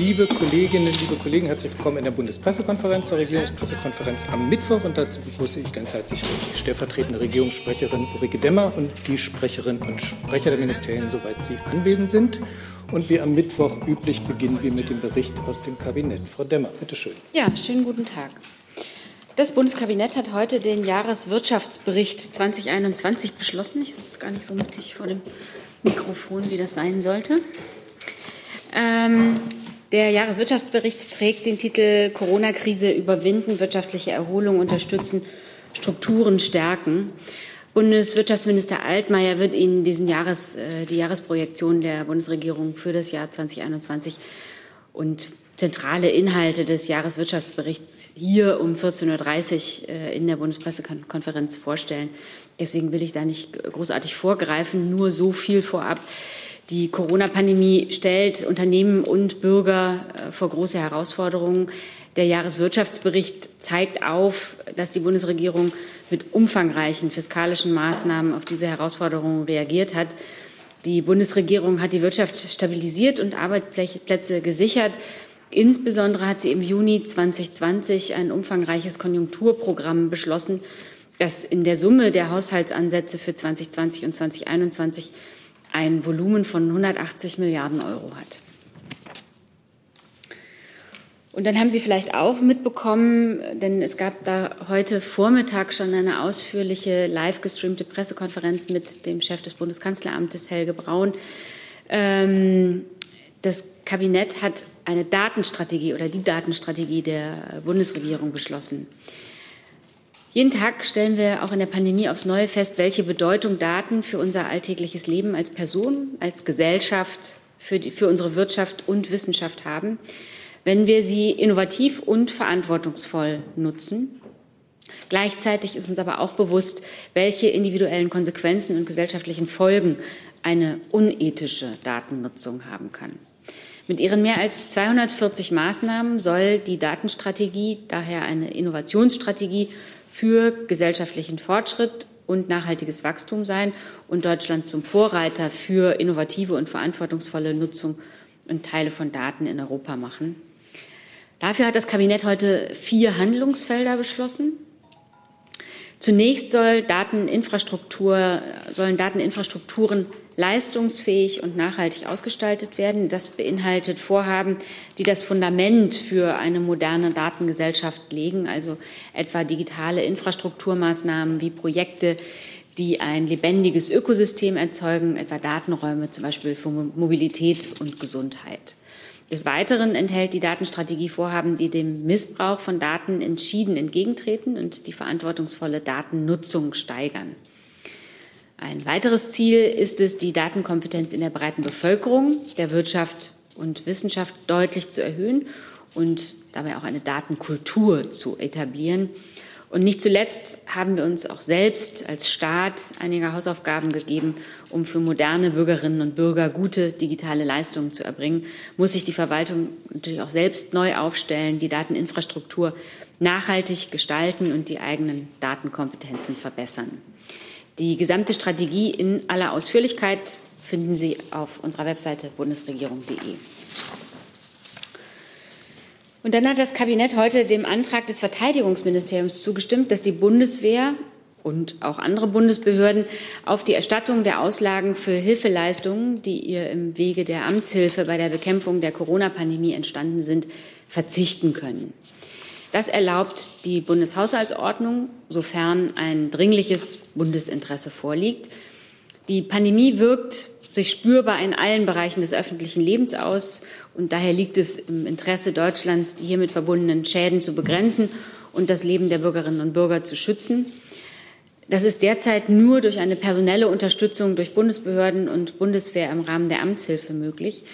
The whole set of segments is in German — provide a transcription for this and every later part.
Liebe Kolleginnen, liebe Kollegen, herzlich willkommen in der Bundespressekonferenz, zur Regierungspressekonferenz am Mittwoch. Und dazu begrüße ich ganz herzlich die stellvertretende Regierungssprecherin Ulrike Demmer und die Sprecherinnen und Sprecher der Ministerien, soweit sie anwesend sind. Und wie am Mittwoch üblich beginnen wir mit dem Bericht aus dem Kabinett. Frau Demmer, bitte schön. Ja, schönen guten Tag. Das Bundeskabinett hat heute den Jahreswirtschaftsbericht 2021 beschlossen. Ich sitze gar nicht so mittig vor dem Mikrofon, wie das sein sollte. Ähm, der Jahreswirtschaftsbericht trägt den Titel Corona-Krise überwinden, wirtschaftliche Erholung unterstützen, Strukturen stärken. Bundeswirtschaftsminister Altmaier wird Ihnen diesen Jahres, äh, die Jahresprojektion der Bundesregierung für das Jahr 2021 und zentrale Inhalte des Jahreswirtschaftsberichts hier um 14.30 Uhr äh, in der Bundespressekonferenz vorstellen. Deswegen will ich da nicht großartig vorgreifen, nur so viel vorab. Die Corona-Pandemie stellt Unternehmen und Bürger äh, vor große Herausforderungen. Der Jahreswirtschaftsbericht zeigt auf, dass die Bundesregierung mit umfangreichen fiskalischen Maßnahmen auf diese Herausforderungen reagiert hat. Die Bundesregierung hat die Wirtschaft stabilisiert und Arbeitsplätze gesichert. Insbesondere hat sie im Juni 2020 ein umfangreiches Konjunkturprogramm beschlossen, das in der Summe der Haushaltsansätze für 2020 und 2021 ein Volumen von 180 Milliarden Euro hat. Und dann haben Sie vielleicht auch mitbekommen, denn es gab da heute Vormittag schon eine ausführliche live gestreamte Pressekonferenz mit dem Chef des Bundeskanzleramtes, Helge Braun. Ähm, das Kabinett hat eine Datenstrategie oder die Datenstrategie der Bundesregierung beschlossen. Jeden Tag stellen wir auch in der Pandemie aufs Neue fest, welche Bedeutung Daten für unser alltägliches Leben als Person, als Gesellschaft, für, die, für unsere Wirtschaft und Wissenschaft haben, wenn wir sie innovativ und verantwortungsvoll nutzen. Gleichzeitig ist uns aber auch bewusst, welche individuellen Konsequenzen und gesellschaftlichen Folgen eine unethische Datennutzung haben kann. Mit ihren mehr als 240 Maßnahmen soll die Datenstrategie daher eine Innovationsstrategie für gesellschaftlichen Fortschritt und nachhaltiges Wachstum sein und Deutschland zum Vorreiter für innovative und verantwortungsvolle Nutzung und Teile von Daten in Europa machen. Dafür hat das Kabinett heute vier Handlungsfelder beschlossen. Zunächst soll Dateninfrastruktur, sollen Dateninfrastrukturen leistungsfähig und nachhaltig ausgestaltet werden. Das beinhaltet Vorhaben, die das Fundament für eine moderne Datengesellschaft legen, also etwa digitale Infrastrukturmaßnahmen wie Projekte, die ein lebendiges Ökosystem erzeugen, etwa Datenräume zum Beispiel für Mobilität und Gesundheit. Des Weiteren enthält die Datenstrategie Vorhaben, die dem Missbrauch von Daten entschieden entgegentreten und die verantwortungsvolle Datennutzung steigern. Ein weiteres Ziel ist es, die Datenkompetenz in der breiten Bevölkerung, der Wirtschaft und Wissenschaft deutlich zu erhöhen und dabei auch eine Datenkultur zu etablieren. Und nicht zuletzt haben wir uns auch selbst als Staat einige Hausaufgaben gegeben, um für moderne Bürgerinnen und Bürger gute digitale Leistungen zu erbringen, muss sich die Verwaltung natürlich auch selbst neu aufstellen, die Dateninfrastruktur nachhaltig gestalten und die eigenen Datenkompetenzen verbessern. Die gesamte Strategie in aller Ausführlichkeit finden Sie auf unserer Webseite bundesregierung.de. Und dann hat das Kabinett heute dem Antrag des Verteidigungsministeriums zugestimmt, dass die Bundeswehr und auch andere Bundesbehörden auf die Erstattung der Auslagen für Hilfeleistungen, die ihr im Wege der Amtshilfe bei der Bekämpfung der Corona-Pandemie entstanden sind, verzichten können. Das erlaubt die Bundeshaushaltsordnung, sofern ein dringliches Bundesinteresse vorliegt. Die Pandemie wirkt sich spürbar in allen Bereichen des öffentlichen Lebens aus. Und daher liegt es im Interesse Deutschlands, die hiermit verbundenen Schäden zu begrenzen und das Leben der Bürgerinnen und Bürger zu schützen. Das ist derzeit nur durch eine personelle Unterstützung durch Bundesbehörden und Bundeswehr im Rahmen der Amtshilfe möglich.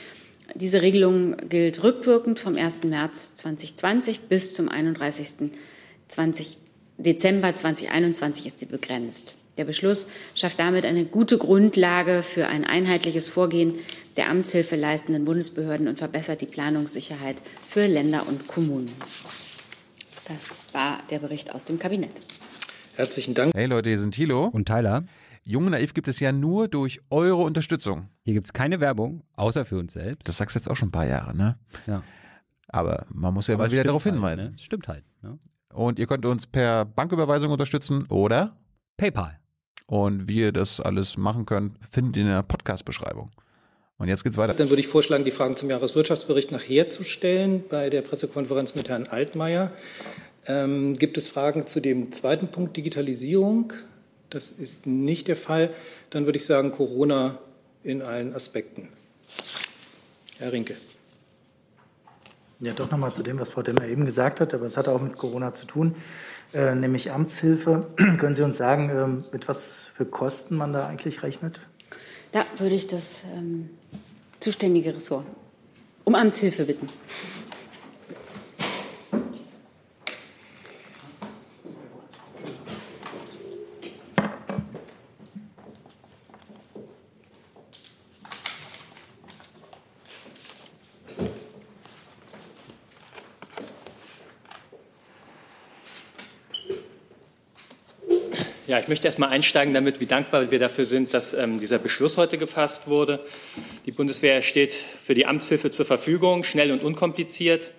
Diese Regelung gilt rückwirkend vom 1. März 2020 bis zum 31. 20 Dezember 2021 ist sie begrenzt. Der Beschluss schafft damit eine gute Grundlage für ein einheitliches Vorgehen der Amtshilfe leistenden Bundesbehörden und verbessert die Planungssicherheit für Länder und Kommunen. Das war der Bericht aus dem Kabinett. Herzlichen Dank. Hey Leute, hier sind Thilo und Tyler. Jung Naiv gibt es ja nur durch eure Unterstützung. Hier gibt es keine Werbung, außer für uns selbst. Das sagst du jetzt auch schon ein paar Jahre, ne? Ja. Aber man muss ja Aber mal wieder darauf halt, hinweisen. Ne? Stimmt halt. Ne? Und ihr könnt uns per Banküberweisung unterstützen oder PayPal. und wie ihr das alles machen könnt, findet ihr in der Podcast-Beschreibung. Und jetzt geht's weiter. Dann würde ich vorschlagen, die Fragen zum Jahreswirtschaftsbericht nachher zu stellen bei der Pressekonferenz mit Herrn Altmaier. Ähm, gibt es Fragen zu dem zweiten Punkt Digitalisierung? Das ist nicht der Fall. Dann würde ich sagen Corona in allen Aspekten. Herr Rinke. Ja, doch nochmal zu dem, was Frau Demmer eben gesagt hat, aber es hat auch mit Corona zu tun, äh, nämlich Amtshilfe. Können Sie uns sagen, ähm, mit was für Kosten man da eigentlich rechnet? Da würde ich das ähm, zuständige Ressort um Amtshilfe bitten. Ich möchte erst mal einsteigen damit, wie dankbar wir dafür sind, dass ähm, dieser Beschluss heute gefasst wurde. Die Bundeswehr steht für die Amtshilfe zur Verfügung, schnell und unkompliziert.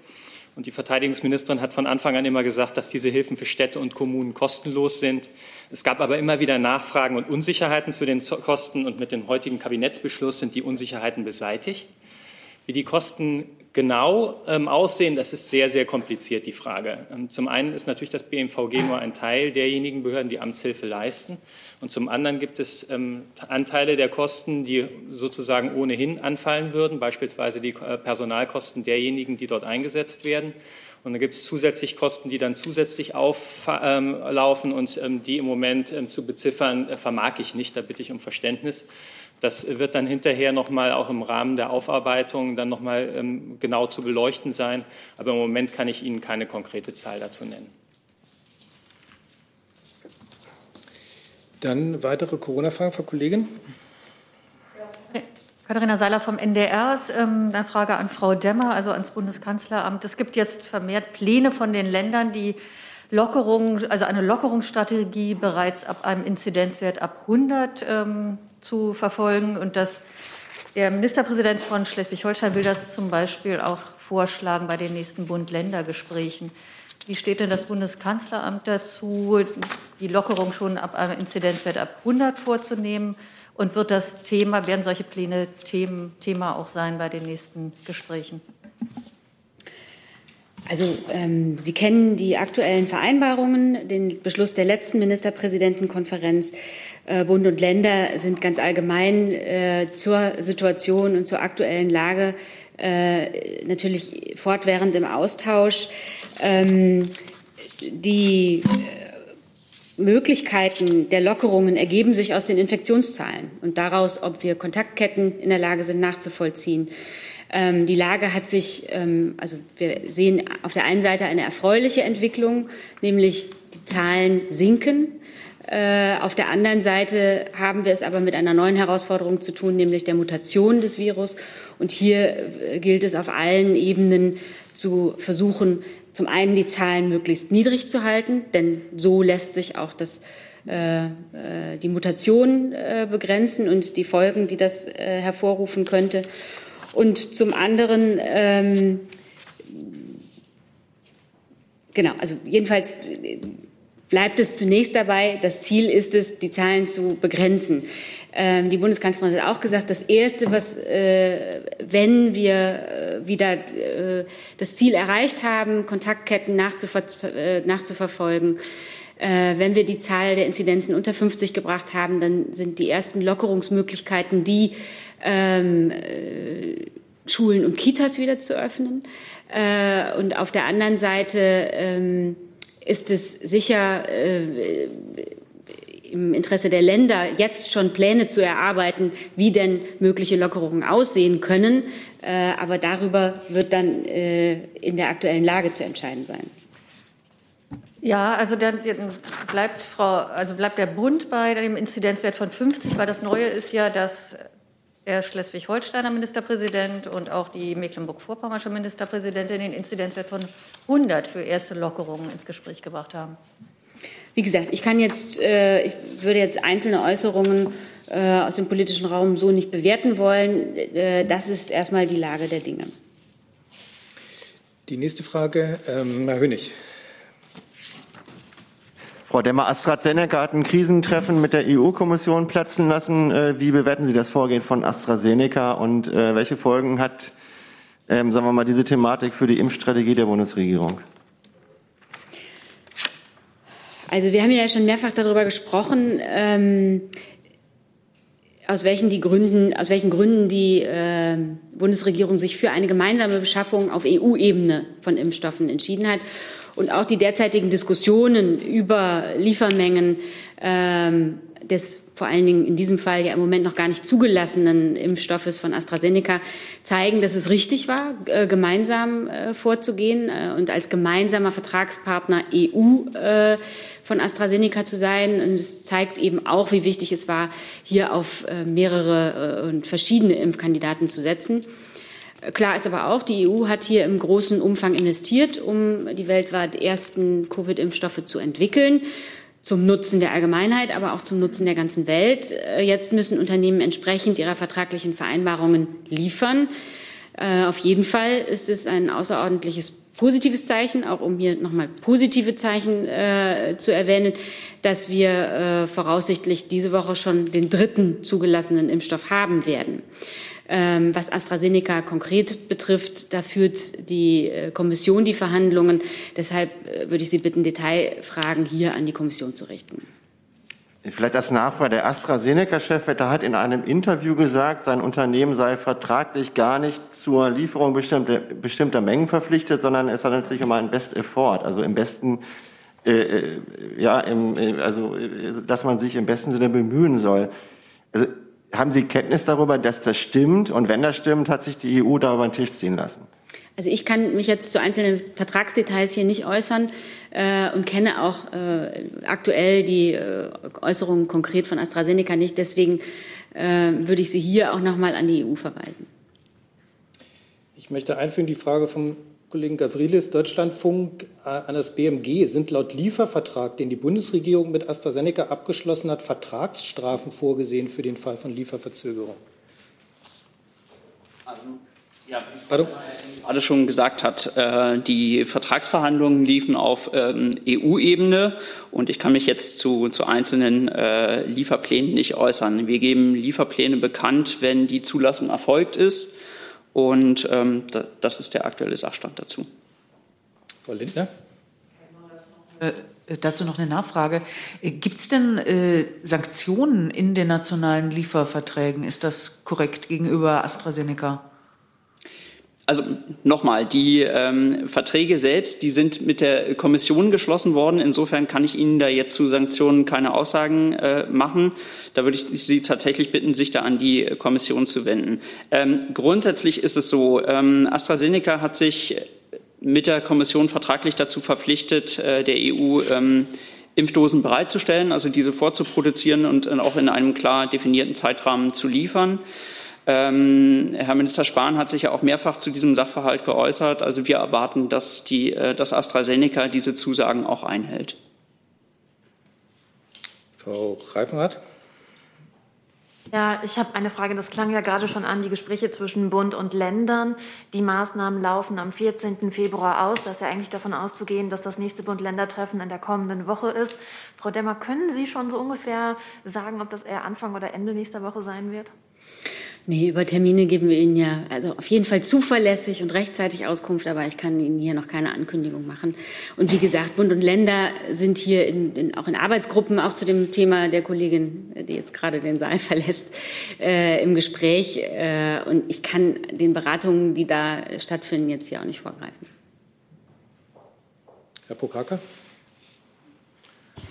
Und die Verteidigungsministerin hat von Anfang an immer gesagt, dass diese Hilfen für Städte und Kommunen kostenlos sind. Es gab aber immer wieder Nachfragen und Unsicherheiten zu den Kosten. Und mit dem heutigen Kabinettsbeschluss sind die Unsicherheiten beseitigt. Wie die Kosten genau ähm, aussehen, das ist sehr, sehr kompliziert, die Frage. Ähm, zum einen ist natürlich das BMVG nur ein Teil derjenigen Behörden, die Amtshilfe leisten. Und zum anderen gibt es ähm, Anteile der Kosten, die sozusagen ohnehin anfallen würden, beispielsweise die äh, Personalkosten derjenigen, die dort eingesetzt werden. Und dann gibt es zusätzlich Kosten, die dann zusätzlich auflaufen und ähm, die im Moment ähm, zu beziffern, äh, vermag ich nicht. Da bitte ich um Verständnis. Das wird dann hinterher nochmal auch im Rahmen der Aufarbeitung dann nochmal ähm, genau zu beleuchten sein. Aber im Moment kann ich Ihnen keine konkrete Zahl dazu nennen. Dann weitere Corona-Fragen, Frau Kollegin. Katharina Seiler vom NDR. Ähm, dann Frage an Frau Demmer, also ans Bundeskanzleramt. Es gibt jetzt vermehrt Pläne von den Ländern, die Lockerung, also eine Lockerungsstrategie bereits ab einem Inzidenzwert ab 100 ähm, zu verfolgen. Und das, der Ministerpräsident von Schleswig-Holstein will das zum Beispiel auch vorschlagen bei den nächsten Bund-Länder-Gesprächen. Wie steht denn das Bundeskanzleramt dazu, die Lockerung schon ab einem Inzidenzwert ab 100 vorzunehmen? Und wird das Thema, werden solche Pläne Thema auch sein bei den nächsten Gesprächen? Also ähm, Sie kennen die aktuellen Vereinbarungen, den Beschluss der letzten Ministerpräsidentenkonferenz. Äh, Bund und Länder sind ganz allgemein äh, zur Situation und zur aktuellen Lage äh, natürlich fortwährend im Austausch. Ähm, die Möglichkeiten der Lockerungen ergeben sich aus den Infektionszahlen und daraus, ob wir Kontaktketten in der Lage sind nachzuvollziehen. Ähm, die Lage hat sich, ähm, also wir sehen auf der einen Seite eine erfreuliche Entwicklung, nämlich die Zahlen sinken. Äh, auf der anderen Seite haben wir es aber mit einer neuen Herausforderung zu tun, nämlich der Mutation des Virus. Und hier äh, gilt es auf allen Ebenen zu versuchen, zum einen die Zahlen möglichst niedrig zu halten, denn so lässt sich auch das, äh, die Mutation begrenzen und die Folgen, die das hervorrufen könnte. Und zum anderen, ähm, genau, also jedenfalls bleibt es zunächst dabei, das Ziel ist es, die Zahlen zu begrenzen. Ähm, die Bundeskanzlerin hat auch gesagt, das Erste, was, äh, wenn wir äh, wieder äh, das Ziel erreicht haben, Kontaktketten nachzuver äh, nachzuverfolgen, äh, wenn wir die Zahl der Inzidenzen unter 50 gebracht haben, dann sind die ersten Lockerungsmöglichkeiten die, ähm, äh, Schulen und Kitas wieder zu öffnen. Äh, und auf der anderen Seite ähm, ist es sicher äh, im Interesse der Länder, jetzt schon Pläne zu erarbeiten, wie denn mögliche Lockerungen aussehen können. Äh, aber darüber wird dann äh, in der aktuellen Lage zu entscheiden sein. Ja, also dann bleibt Frau, also bleibt der Bund bei dem Inzidenzwert von 50, weil das Neue ist ja, dass der Schleswig-Holsteiner Ministerpräsident und auch die Mecklenburg-Vorpommersche Ministerpräsidentin den Inzidenzwert von 100 für erste Lockerungen ins Gespräch gebracht haben. Wie gesagt, ich kann jetzt, äh, ich würde jetzt einzelne Äußerungen äh, aus dem politischen Raum so nicht bewerten wollen. Äh, das ist erstmal die Lage der Dinge. Die nächste Frage, ähm, Herr Hönig. Frau Demmer, AstraZeneca hat ein Krisentreffen mit der EU-Kommission platzen lassen. Äh, wie bewerten Sie das Vorgehen von AstraZeneca und äh, welche Folgen hat, ähm, sagen wir mal, diese Thematik für die Impfstrategie der Bundesregierung? Also wir haben ja schon mehrfach darüber gesprochen. Ähm, aus welchen, die Gründen, aus welchen Gründen die äh, Bundesregierung sich für eine gemeinsame Beschaffung auf EU-Ebene von Impfstoffen entschieden hat. Und auch die derzeitigen Diskussionen über Liefermengen ähm, des vor allen Dingen in diesem Fall ja im Moment noch gar nicht zugelassenen Impfstoffes von AstraZeneca zeigen, dass es richtig war, äh, gemeinsam äh, vorzugehen äh, und als gemeinsamer Vertragspartner EU von AstraZeneca zu sein. Und es zeigt eben auch, wie wichtig es war, hier auf mehrere und verschiedene Impfkandidaten zu setzen. Klar ist aber auch, die EU hat hier im großen Umfang investiert, um die weltweit ersten Covid-Impfstoffe zu entwickeln zum Nutzen der Allgemeinheit, aber auch zum Nutzen der ganzen Welt. Äh, jetzt müssen Unternehmen entsprechend ihrer vertraglichen Vereinbarungen liefern. Äh, auf jeden Fall ist es ein außerordentliches positives Zeichen, auch um hier nochmal positive Zeichen äh, zu erwähnen, dass wir äh, voraussichtlich diese Woche schon den dritten zugelassenen Impfstoff haben werden. Ähm, was AstraZeneca konkret betrifft, da führt die äh, Kommission die Verhandlungen. Deshalb äh, würde ich Sie bitten, Detailfragen hier an die Kommission zu richten. Vielleicht als Nachfrage. Der AstraZeneca-Chef hat in einem Interview gesagt, sein Unternehmen sei vertraglich gar nicht zur Lieferung bestimmter, bestimmter Mengen verpflichtet, sondern es handelt sich um einen Best Effort, also im besten, äh, äh ja, im, also, dass man sich im besten Sinne bemühen soll. Also, haben Sie Kenntnis darüber, dass das stimmt? Und wenn das stimmt, hat sich die EU da über den Tisch ziehen lassen? Also ich kann mich jetzt zu einzelnen Vertragsdetails hier nicht äußern äh, und kenne auch äh, aktuell die äh, Äußerungen konkret von AstraZeneca nicht. Deswegen äh, würde ich sie hier auch noch mal an die EU verweisen. Ich möchte einfügen die Frage vom Kollegen Gavrilis, Deutschlandfunk äh, an das BMG sind laut Liefervertrag, den die Bundesregierung mit AstraZeneca abgeschlossen hat, Vertragsstrafen vorgesehen für den Fall von Lieferverzögerung. Also, ja, wie es gerade schon gesagt hat, äh, die Vertragsverhandlungen liefen auf ähm, EU-Ebene und ich kann mich jetzt zu, zu einzelnen äh, Lieferplänen nicht äußern. Wir geben Lieferpläne bekannt, wenn die Zulassung erfolgt ist. Und ähm, da, das ist der aktuelle Sachstand dazu. Frau Lindner? Äh, dazu noch eine Nachfrage. Äh, Gibt es denn äh, Sanktionen in den nationalen Lieferverträgen? Ist das korrekt gegenüber AstraZeneca? Also nochmal, die ähm, Verträge selbst, die sind mit der Kommission geschlossen worden. Insofern kann ich Ihnen da jetzt zu Sanktionen keine Aussagen äh, machen. Da würde ich Sie tatsächlich bitten, sich da an die Kommission zu wenden. Ähm, grundsätzlich ist es so, ähm, AstraZeneca hat sich mit der Kommission vertraglich dazu verpflichtet, äh, der EU ähm, Impfdosen bereitzustellen, also diese vorzuproduzieren und auch in einem klar definierten Zeitrahmen zu liefern. Ähm, Herr Minister Spahn hat sich ja auch mehrfach zu diesem Sachverhalt geäußert. Also wir erwarten, dass, die, äh, dass AstraZeneca diese Zusagen auch einhält. Frau Reifenrath. Ja, ich habe eine Frage. Das klang ja gerade schon an, die Gespräche zwischen Bund und Ländern. Die Maßnahmen laufen am 14. Februar aus. Da ist ja eigentlich davon auszugehen, dass das nächste Bund-Länder-Treffen in der kommenden Woche ist. Frau Demmer, können Sie schon so ungefähr sagen, ob das eher Anfang oder Ende nächster Woche sein wird? Nee, über Termine geben wir Ihnen ja also auf jeden Fall zuverlässig und rechtzeitig Auskunft, aber ich kann Ihnen hier noch keine Ankündigung machen. Und wie gesagt, Bund und Länder sind hier in, in, auch in Arbeitsgruppen, auch zu dem Thema der Kollegin, die jetzt gerade den Saal verlässt, äh, im Gespräch. Äh, und ich kann den Beratungen, die da stattfinden, jetzt hier auch nicht vorgreifen. Herr Pokaka.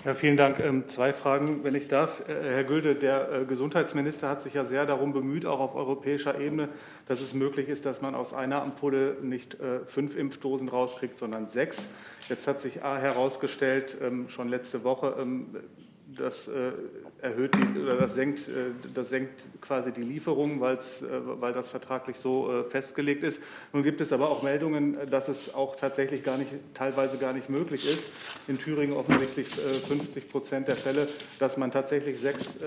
Ja, vielen Dank. Ähm, zwei Fragen, wenn ich darf. Äh, Herr Gülde, der äh, Gesundheitsminister hat sich ja sehr darum bemüht, auch auf europäischer Ebene, dass es möglich ist, dass man aus einer Ampulle nicht äh, fünf Impfdosen rauskriegt, sondern sechs. Jetzt hat sich herausgestellt, ähm, schon letzte Woche, ähm, das äh, erhöht die, oder das senkt, äh, das senkt quasi die Lieferung, äh, weil das vertraglich so äh, festgelegt ist. Nun gibt es aber auch Meldungen, dass es auch tatsächlich gar nicht, teilweise gar nicht möglich ist. In Thüringen offensichtlich 50 Prozent der Fälle, dass man tatsächlich sechs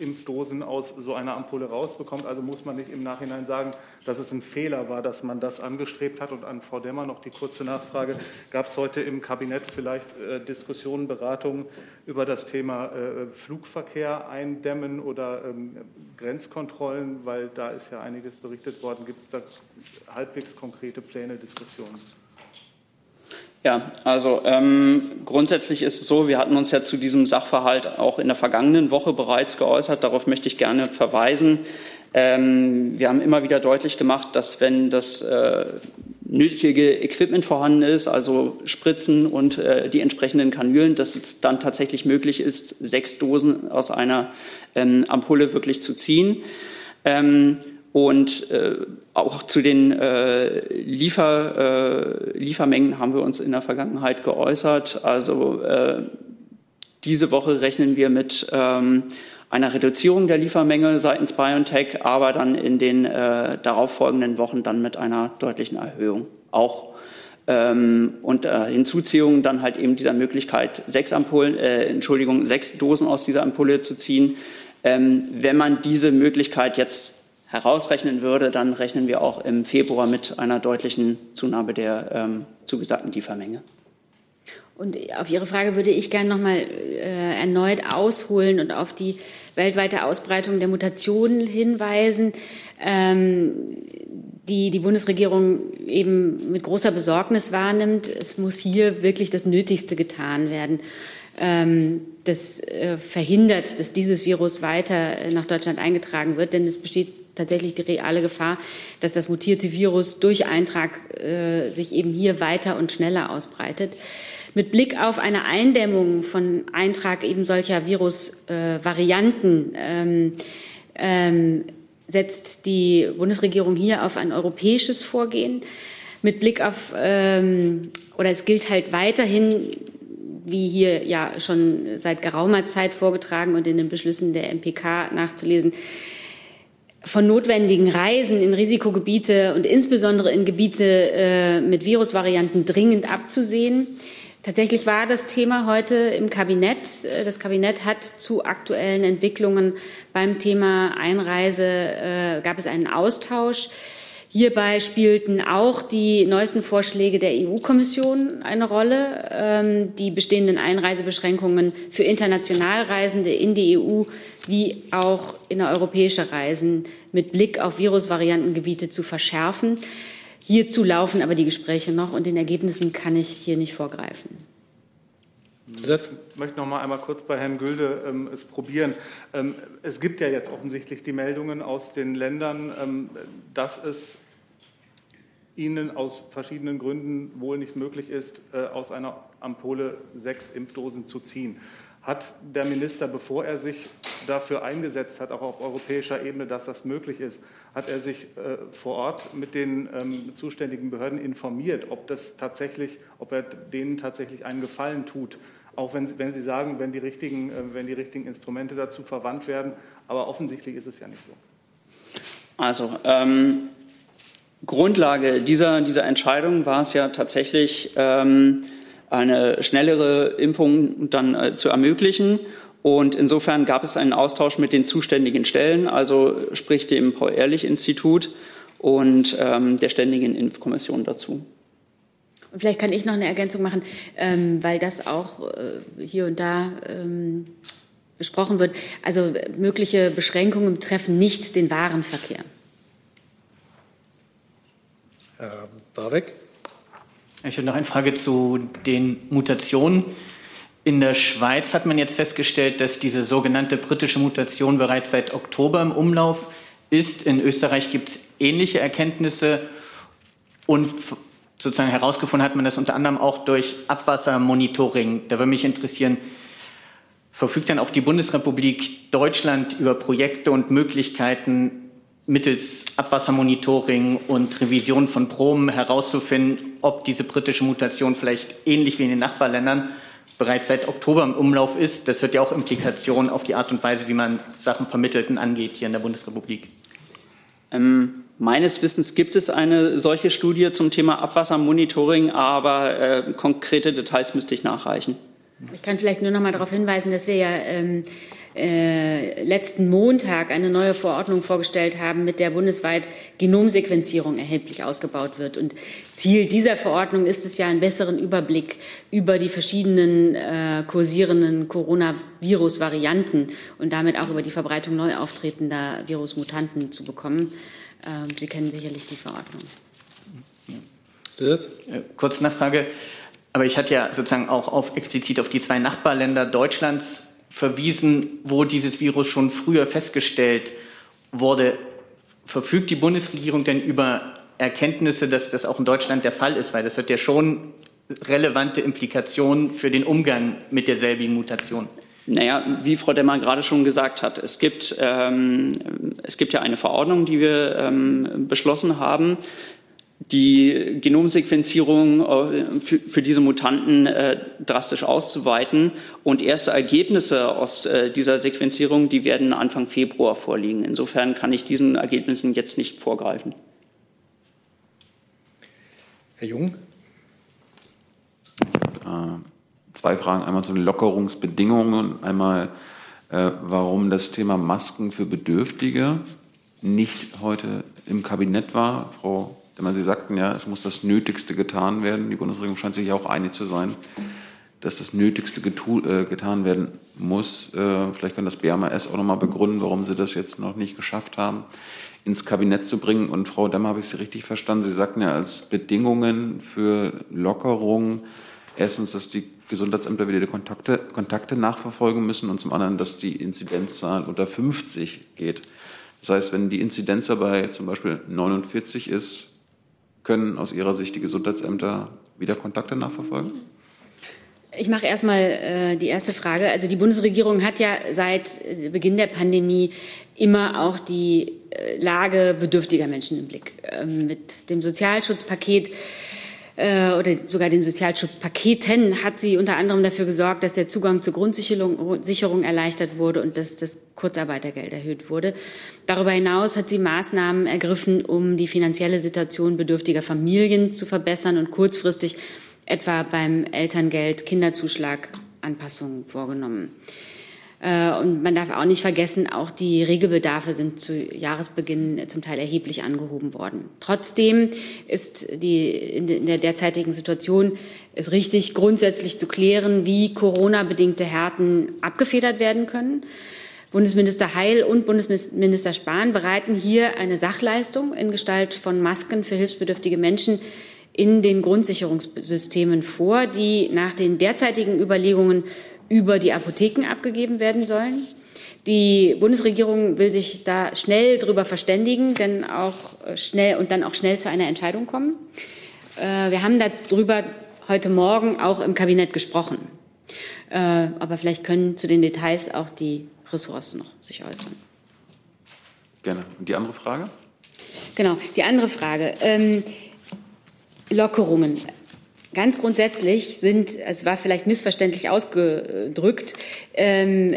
Impfdosen aus so einer Ampulle rausbekommt. Also muss man nicht im Nachhinein sagen, dass es ein Fehler war, dass man das angestrebt hat. Und an Frau Demmer noch die kurze Nachfrage. Gab es heute im Kabinett vielleicht Diskussionen, Beratungen über das Thema Flugverkehr? Verkehr eindämmen oder ähm, Grenzkontrollen, weil da ist ja einiges berichtet worden. Gibt es da halbwegs konkrete Pläne, Diskussionen? Ja, also ähm, grundsätzlich ist es so, wir hatten uns ja zu diesem Sachverhalt auch in der vergangenen Woche bereits geäußert. Darauf möchte ich gerne verweisen. Ähm, wir haben immer wieder deutlich gemacht, dass wenn das äh, nötige Equipment vorhanden ist, also Spritzen und äh, die entsprechenden Kanülen, dass es dann tatsächlich möglich ist, sechs Dosen aus einer ähm, Ampulle wirklich zu ziehen. Ähm, und äh, auch zu den äh, Liefer, äh, Liefermengen haben wir uns in der Vergangenheit geäußert. Also äh, diese Woche rechnen wir mit ähm, einer Reduzierung der Liefermenge seitens BioNTech, aber dann in den äh, darauffolgenden Wochen dann mit einer deutlichen Erhöhung auch. Ähm, und äh, Hinzuziehung dann halt eben dieser Möglichkeit, sechs Ampullen, äh, Entschuldigung, sechs Dosen aus dieser Ampulle zu ziehen. Ähm, wenn man diese Möglichkeit jetzt herausrechnen würde, dann rechnen wir auch im Februar mit einer deutlichen Zunahme der ähm, zugesagten Liefermenge. Und auf Ihre Frage würde ich gerne noch mal äh, erneut ausholen und auf die weltweite Ausbreitung der Mutationen hinweisen, ähm, die die Bundesregierung eben mit großer Besorgnis wahrnimmt. Es muss hier wirklich das Nötigste getan werden. Ähm, das äh, verhindert, dass dieses Virus weiter nach Deutschland eingetragen wird, denn es besteht tatsächlich die reale Gefahr, dass das mutierte Virus durch Eintrag äh, sich eben hier weiter und schneller ausbreitet. Mit Blick auf eine Eindämmung von Eintrag eben solcher Virusvarianten äh, ähm, ähm, setzt die Bundesregierung hier auf ein europäisches Vorgehen. Mit Blick auf, ähm, oder es gilt halt weiterhin, wie hier ja schon seit geraumer Zeit vorgetragen und in den Beschlüssen der MPK nachzulesen, von notwendigen Reisen in Risikogebiete und insbesondere in Gebiete äh, mit Virusvarianten dringend abzusehen. Tatsächlich war das Thema heute im Kabinett. Das Kabinett hat zu aktuellen Entwicklungen beim Thema Einreise, äh, gab es einen Austausch. Hierbei spielten auch die neuesten Vorschläge der EU-Kommission eine Rolle. Ähm, die bestehenden Einreisebeschränkungen für Internationalreisende in die EU wie auch innereuropäische Reisen mit Blick auf Virusvariantengebiete zu verschärfen. Hierzu laufen aber die Gespräche noch und den Ergebnissen kann ich hier nicht vorgreifen. Ich möchte noch mal einmal kurz bei Herrn Gülde ähm, es probieren. Ähm, es gibt ja jetzt offensichtlich die Meldungen aus den Ländern, ähm, dass es ihnen aus verschiedenen Gründen wohl nicht möglich ist, äh, aus einer Ampulle sechs Impfdosen zu ziehen. Hat der Minister, bevor er sich dafür eingesetzt hat, auch auf europäischer Ebene, dass das möglich ist, hat er sich äh, vor Ort mit den ähm, zuständigen Behörden informiert, ob das tatsächlich, ob er denen tatsächlich einen Gefallen tut, auch wenn, wenn Sie sagen, wenn die, richtigen, äh, wenn die richtigen Instrumente dazu verwandt werden. Aber offensichtlich ist es ja nicht so. Also ähm, Grundlage dieser, dieser Entscheidung war es ja tatsächlich, ähm, eine schnellere Impfung dann äh, zu ermöglichen. Und insofern gab es einen Austausch mit den zuständigen Stellen, also sprich dem Paul-Ehrlich-Institut und ähm, der Ständigen Impfkommission dazu. Und vielleicht kann ich noch eine Ergänzung machen, ähm, weil das auch äh, hier und da ähm, besprochen wird. Also mögliche Beschränkungen treffen nicht den Warenverkehr. Herr Warbeck. Ich habe noch eine Frage zu den Mutationen. In der Schweiz hat man jetzt festgestellt, dass diese sogenannte britische Mutation bereits seit Oktober im Umlauf ist. In Österreich gibt es ähnliche Erkenntnisse und sozusagen herausgefunden hat man das unter anderem auch durch Abwassermonitoring. Da würde mich interessieren, verfügt dann auch die Bundesrepublik Deutschland über Projekte und Möglichkeiten, mittels Abwassermonitoring und Revision von Proben herauszufinden, ob diese britische Mutation vielleicht ähnlich wie in den Nachbarländern bereits seit Oktober im Umlauf ist. Das hat ja auch Implikationen auf die Art und Weise, wie man Sachen vermittelt und angeht hier in der Bundesrepublik. Ähm, meines Wissens gibt es eine solche Studie zum Thema Abwassermonitoring, aber äh, konkrete Details müsste ich nachreichen. Ich kann vielleicht nur noch mal darauf hinweisen, dass wir ja ähm, äh, letzten Montag eine neue Verordnung vorgestellt haben, mit der bundesweit Genomsequenzierung erheblich ausgebaut wird. Und Ziel dieser Verordnung ist es ja, einen besseren Überblick über die verschiedenen äh, kursierenden Coronavirus-Varianten und damit auch über die Verbreitung neu auftretender Virusmutanten zu bekommen. Äh, Sie kennen sicherlich die Verordnung. Äh, kurz Nachfrage. Aber ich hatte ja sozusagen auch auf, explizit auf die zwei Nachbarländer Deutschlands verwiesen, wo dieses Virus schon früher festgestellt wurde. Verfügt die Bundesregierung denn über Erkenntnisse, dass das auch in Deutschland der Fall ist? Weil das hat ja schon relevante Implikationen für den Umgang mit derselbigen Mutation. Naja, wie Frau Demmer gerade schon gesagt hat, es gibt, ähm, es gibt ja eine Verordnung, die wir ähm, beschlossen haben, die Genomsequenzierung äh, für, diese Mutanten äh, drastisch auszuweiten. Und erste Ergebnisse aus äh, dieser Sequenzierung, die werden Anfang Februar vorliegen. Insofern kann ich diesen Ergebnissen jetzt nicht vorgreifen. Herr Jung? zwei Fragen. Einmal zu den Lockerungsbedingungen und einmal, warum das Thema Masken für Bedürftige nicht heute im Kabinett war. Frau denn Sie sagten ja, es muss das Nötigste getan werden. Die Bundesregierung scheint sich ja auch einig zu sein, dass das Nötigste äh, getan werden muss. Äh, vielleicht kann das BMAS auch noch mal begründen, warum Sie das jetzt noch nicht geschafft haben, ins Kabinett zu bringen. Und Frau Demmer, habe ich Sie richtig verstanden? Sie sagten ja als Bedingungen für Lockerung erstens, dass die Gesundheitsämter wieder die Kontakte, Kontakte nachverfolgen müssen und zum anderen, dass die Inzidenzzahl unter 50 geht. Das heißt, wenn die Inzidenz dabei zum Beispiel 49 ist, können aus Ihrer Sicht die Gesundheitsämter wieder Kontakte nachverfolgen? Ich mache erstmal äh, die erste Frage. Also die Bundesregierung hat ja seit äh, Beginn der Pandemie immer auch die äh, Lage bedürftiger Menschen im Blick. Ähm, mit dem Sozialschutzpaket äh, oder sogar den Sozialschutzpaketen hat sie unter anderem dafür gesorgt, dass der Zugang zur Grundsicherung Sicherung erleichtert wurde und dass das Kurzarbeitergeld erhöht wurde. Darüber hinaus hat sie Maßnahmen ergriffen, um die finanzielle Situation bedürftiger Familien zu verbessern und kurzfristig etwa beim Elterngeld Kinderzuschlag Anpassungen vorgenommen. Äh, und man darf auch nicht vergessen, auch die Regelbedarfe sind zu Jahresbeginn zum Teil erheblich angehoben worden. Trotzdem ist die, in der derzeitigen Situation es richtig, grundsätzlich zu klären, wie Corona-bedingte Härten abgefedert werden können. Bundesminister Heil und Bundesminister Spahn bereiten hier eine Sachleistung in Gestalt von Masken für hilfsbedürftige Menschen in den Grundsicherungssystemen vor, die nach den derzeitigen Überlegungen über die Apotheken abgegeben werden sollen. Die Bundesregierung will sich da schnell drüber verständigen, denn auch äh, schnell und dann auch schnell zu einer Entscheidung kommen. Äh, wir haben darüber heute Morgen auch im Kabinett gesprochen. Äh, aber vielleicht können zu den Details auch die Ressorts noch sich äußern. Gerne. Und die andere Frage? Genau, die andere Frage. Ähm, Lockerungen. Ganz grundsätzlich sind, es war vielleicht missverständlich ausgedrückt, ähm,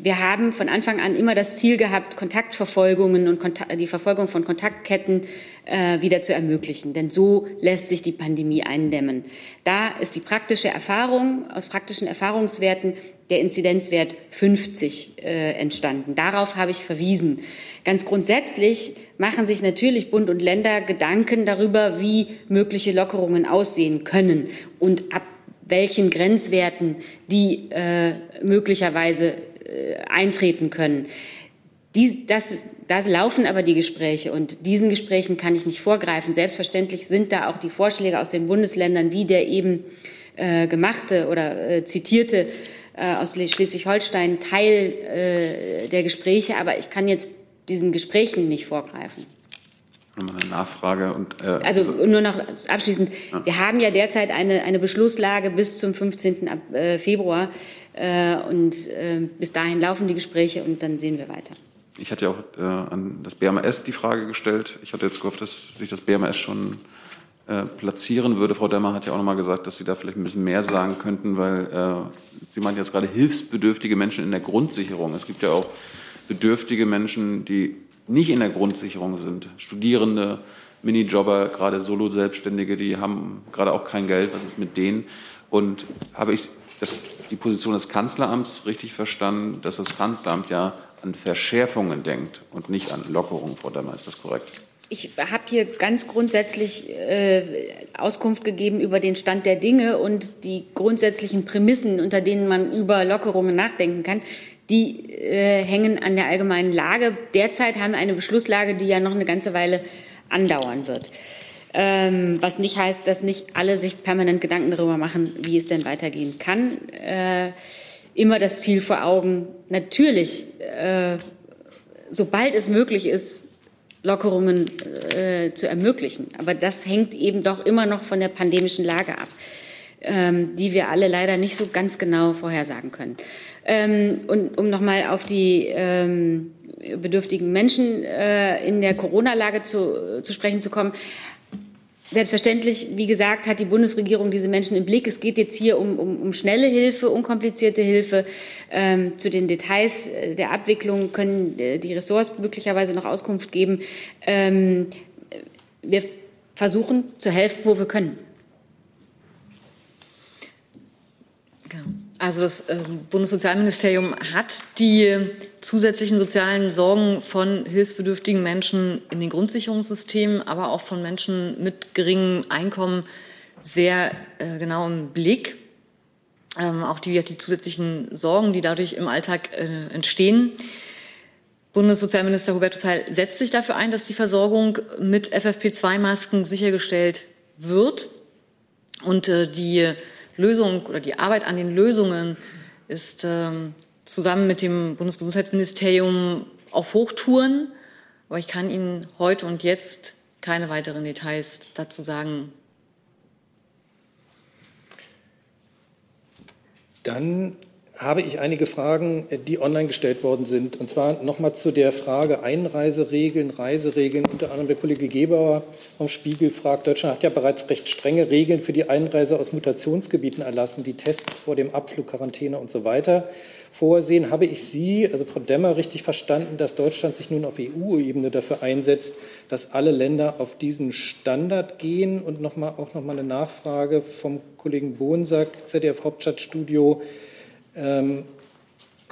wir haben von Anfang an immer das Ziel gehabt, Kontaktverfolgungen und die Verfolgung von Kontaktketten äh, wieder zu ermöglichen. Denn so lässt sich die Pandemie eindämmen. Da ist die praktische Erfahrung aus praktischen Erfahrungswerten der Inzidenzwert 50 äh, entstanden. Darauf habe ich verwiesen. Ganz grundsätzlich machen sich natürlich Bund und Länder Gedanken darüber, wie mögliche Lockerungen aussehen können und ab welchen Grenzwerten die äh, möglicherweise äh, eintreten können. Die, das, das laufen aber die Gespräche und diesen Gesprächen kann ich nicht vorgreifen. Selbstverständlich sind da auch die Vorschläge aus den Bundesländern wie der eben äh, gemachte oder äh, zitierte äh, aus Schleswig-Holstein Teil äh, der Gespräche, aber ich kann jetzt diesen Gesprächen nicht vorgreifen. Nochmal eine Nachfrage. Und, äh, also, also nur noch abschließend. Ja. Wir haben ja derzeit eine, eine Beschlusslage bis zum 15. Äh, Februar. Äh, und äh, bis dahin laufen die Gespräche und dann sehen wir weiter. Ich hatte ja auch äh, an das BMS die Frage gestellt. Ich hatte jetzt gehofft, dass sich das BMS schon äh, platzieren würde. Frau Demmer hat ja auch noch mal gesagt, dass Sie da vielleicht ein bisschen mehr sagen könnten, weil Sie meinen jetzt gerade hilfsbedürftige Menschen in der Grundsicherung. Es gibt ja auch bedürftige Menschen, die nicht in der Grundsicherung sind, Studierende, Minijobber, gerade Solo-Selbstständige, die haben gerade auch kein Geld. Was ist mit denen? Und habe ich das, die Position des Kanzleramts richtig verstanden, dass das Kanzleramt ja an Verschärfungen denkt und nicht an Lockerungen, Frau Demmer, ist das korrekt? Ich habe hier ganz grundsätzlich äh, Auskunft gegeben über den Stand der Dinge und die grundsätzlichen Prämissen, unter denen man über Lockerungen nachdenken kann. Die äh, hängen an der allgemeinen Lage. Derzeit haben wir eine Beschlusslage, die ja noch eine ganze Weile andauern wird. Ähm, was nicht heißt, dass nicht alle sich permanent Gedanken darüber machen, wie es denn weitergehen kann. Äh, immer das Ziel vor Augen, natürlich, äh, sobald es möglich ist, Lockerungen äh, zu ermöglichen. Aber das hängt eben doch immer noch von der pandemischen Lage ab, ähm, die wir alle leider nicht so ganz genau vorhersagen können. Ähm, und um nochmal auf die ähm, bedürftigen Menschen äh, in der Corona-Lage zu, zu sprechen zu kommen, Selbstverständlich, wie gesagt, hat die Bundesregierung diese Menschen im Blick. Es geht jetzt hier um, um, um schnelle Hilfe, unkomplizierte Hilfe. Ähm, zu den Details äh, der Abwicklung können äh, die Ressorts möglicherweise noch Auskunft geben. Ähm, wir versuchen zu helfen, wo wir können. Genau. Also das äh, Bundessozialministerium hat die zusätzlichen sozialen Sorgen von hilfsbedürftigen Menschen in den Grundsicherungssystemen, aber auch von Menschen mit geringem Einkommen sehr äh, genau im Blick. Ähm, auch die, die zusätzlichen Sorgen, die dadurch im Alltag äh, entstehen. Bundessozialminister Hubertus Heil setzt sich dafür ein, dass die Versorgung mit FFP2-Masken sichergestellt wird und die Lösung oder die Arbeit an den Lösungen ist ähm, zusammen mit dem Bundesgesundheitsministerium auf Hochtouren. Aber ich kann Ihnen heute und jetzt keine weiteren Details dazu sagen. Dann habe ich einige Fragen, die online gestellt worden sind. Und zwar nochmal zu der Frage Einreiseregeln, Reiseregeln. Unter anderem der Kollege Gebauer vom Spiegel fragt, Deutschland hat ja bereits recht strenge Regeln für die Einreise aus Mutationsgebieten erlassen, die Tests vor dem Abflug, Quarantäne und so weiter vorsehen. Habe ich Sie, also Frau Demmer, richtig verstanden, dass Deutschland sich nun auf EU-Ebene dafür einsetzt, dass alle Länder auf diesen Standard gehen? Und noch mal, auch noch mal eine Nachfrage vom Kollegen Bohnsack, ZDF-Hauptstadtstudio ähm,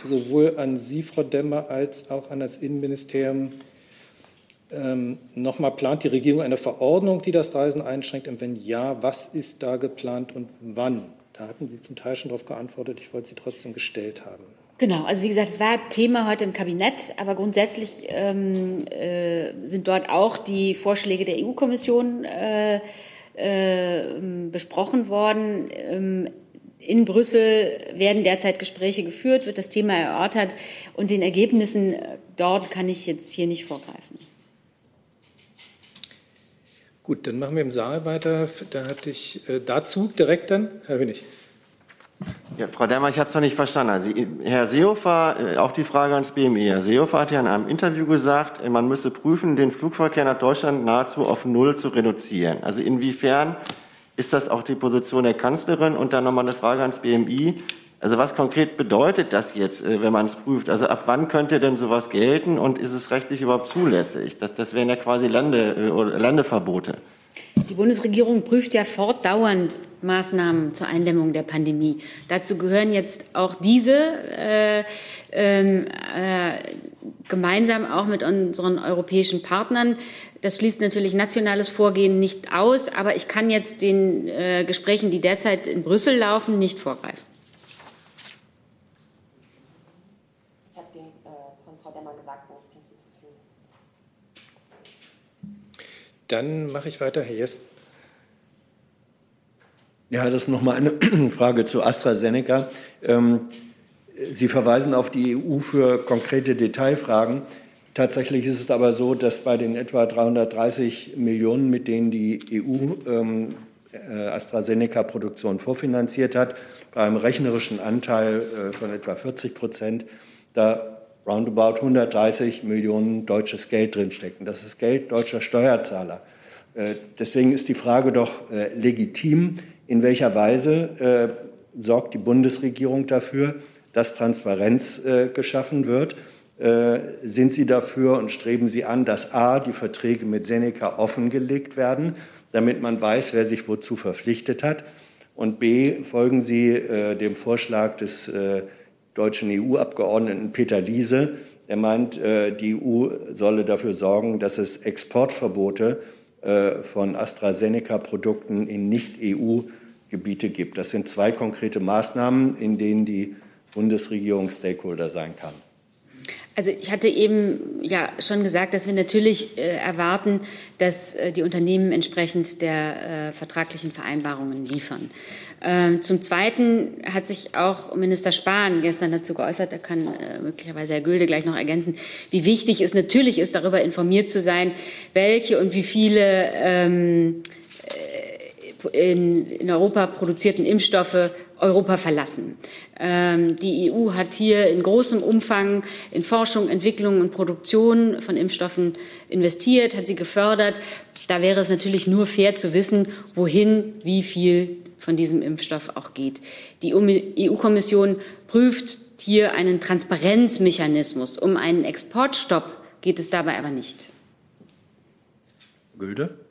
sowohl an Sie, Frau Demmer, als auch an das Innenministerium. Ähm, Nochmal plant die Regierung eine Verordnung, die das Reisen einschränkt? Und wenn ja, was ist da geplant und wann? Da hatten Sie zum Teil schon darauf geantwortet. Ich wollte sie trotzdem gestellt haben. Genau, also wie gesagt, es war Thema heute im Kabinett, aber grundsätzlich ähm, äh, sind dort auch die Vorschläge der EU-Kommission äh, äh, besprochen worden. Ähm, in Brüssel werden derzeit Gespräche geführt, wird das Thema erörtert und den Ergebnissen äh, dort kann ich jetzt hier nicht vorgreifen. Gut, dann machen wir im Saal weiter. Da hatte ich äh, dazu direkt dann, Herr Winnig. Ja, Frau Demmer, ich habe es noch nicht verstanden. Also, Herr Seehofer, äh, auch die Frage ans BME. Herr Seehofer hat ja in einem Interview gesagt, man müsse prüfen, den Flugverkehr nach Deutschland nahezu auf Null zu reduzieren. Also inwiefern ist das auch die Position der Kanzlerin? Und dann nochmal eine Frage ans BMI. Also was konkret bedeutet das jetzt, äh, wenn man es prüft? Also ab wann könnte denn sowas gelten und ist es rechtlich überhaupt zulässig? Das, das wären ja quasi Lande, äh, Landeverbote. Die Bundesregierung prüft ja fortdauernd Maßnahmen zur Eindämmung der Pandemie. Dazu gehören jetzt auch diese äh, ähm, äh, gemeinsam auch mit unseren europäischen Partnern. Das schließt natürlich nationales Vorgehen nicht aus, aber ich kann jetzt den äh, Gesprächen, die derzeit in Brüssel laufen, nicht vorgreifen. Ich habe dem äh, von Frau Demmer gesagt, wo es hinzuzufügen. Dann mache ich weiter, Herr Jest. Ja, das ist nochmal eine Frage zu AstraZeneca. Ähm, Sie verweisen auf die EU für konkrete Detailfragen. Tatsächlich ist es aber so, dass bei den etwa 330 Millionen, mit denen die EU ähm, äh, AstraZeneca-Produktion vorfinanziert hat, bei einem rechnerischen Anteil äh, von etwa 40 Prozent, da roundabout 130 Millionen deutsches Geld drinstecken. Das ist Geld deutscher Steuerzahler. Äh, deswegen ist die Frage doch äh, legitim, in welcher Weise äh, sorgt die Bundesregierung dafür, dass Transparenz geschaffen wird. Sind Sie dafür und streben Sie an, dass a. die Verträge mit Seneca offengelegt werden, damit man weiß, wer sich wozu verpflichtet hat? Und b. folgen Sie dem Vorschlag des deutschen EU-Abgeordneten Peter Liese, er meint, die EU solle dafür sorgen, dass es Exportverbote äh, von AstraZeneca-Produkten in Nicht-EU-Gebiete gibt. Das sind zwei konkrete Maßnahmen, in denen die Bundesregierung Stakeholder sein kann. Also ich hatte eben ja schon gesagt, dass wir natürlich äh, erwarten, dass äh, die Unternehmen entsprechend der äh, vertraglichen Vereinbarungen liefern. Ähm, zum Zweiten hat sich auch Minister Spahn gestern dazu geäußert, da kann äh, möglicherweise Herr Gülde gleich noch ergänzen, wie wichtig es natürlich ist, darüber informiert zu sein, welche und wie viele ähm, äh, in, in Europa produzierten Impfstoffe Europa verlassen. Ähm, die EU hat hier in großem Umfang in Forschung, Entwicklung und Produktion von Impfstoffen investiert, hat sie gefördert. Da wäre es natürlich nur fair zu wissen, wohin wie viel von diesem Impfstoff auch geht. Die EU-Kommission prüft hier einen Transparenzmechanismus. Um einen Exportstopp geht es dabei aber nicht. Gülde?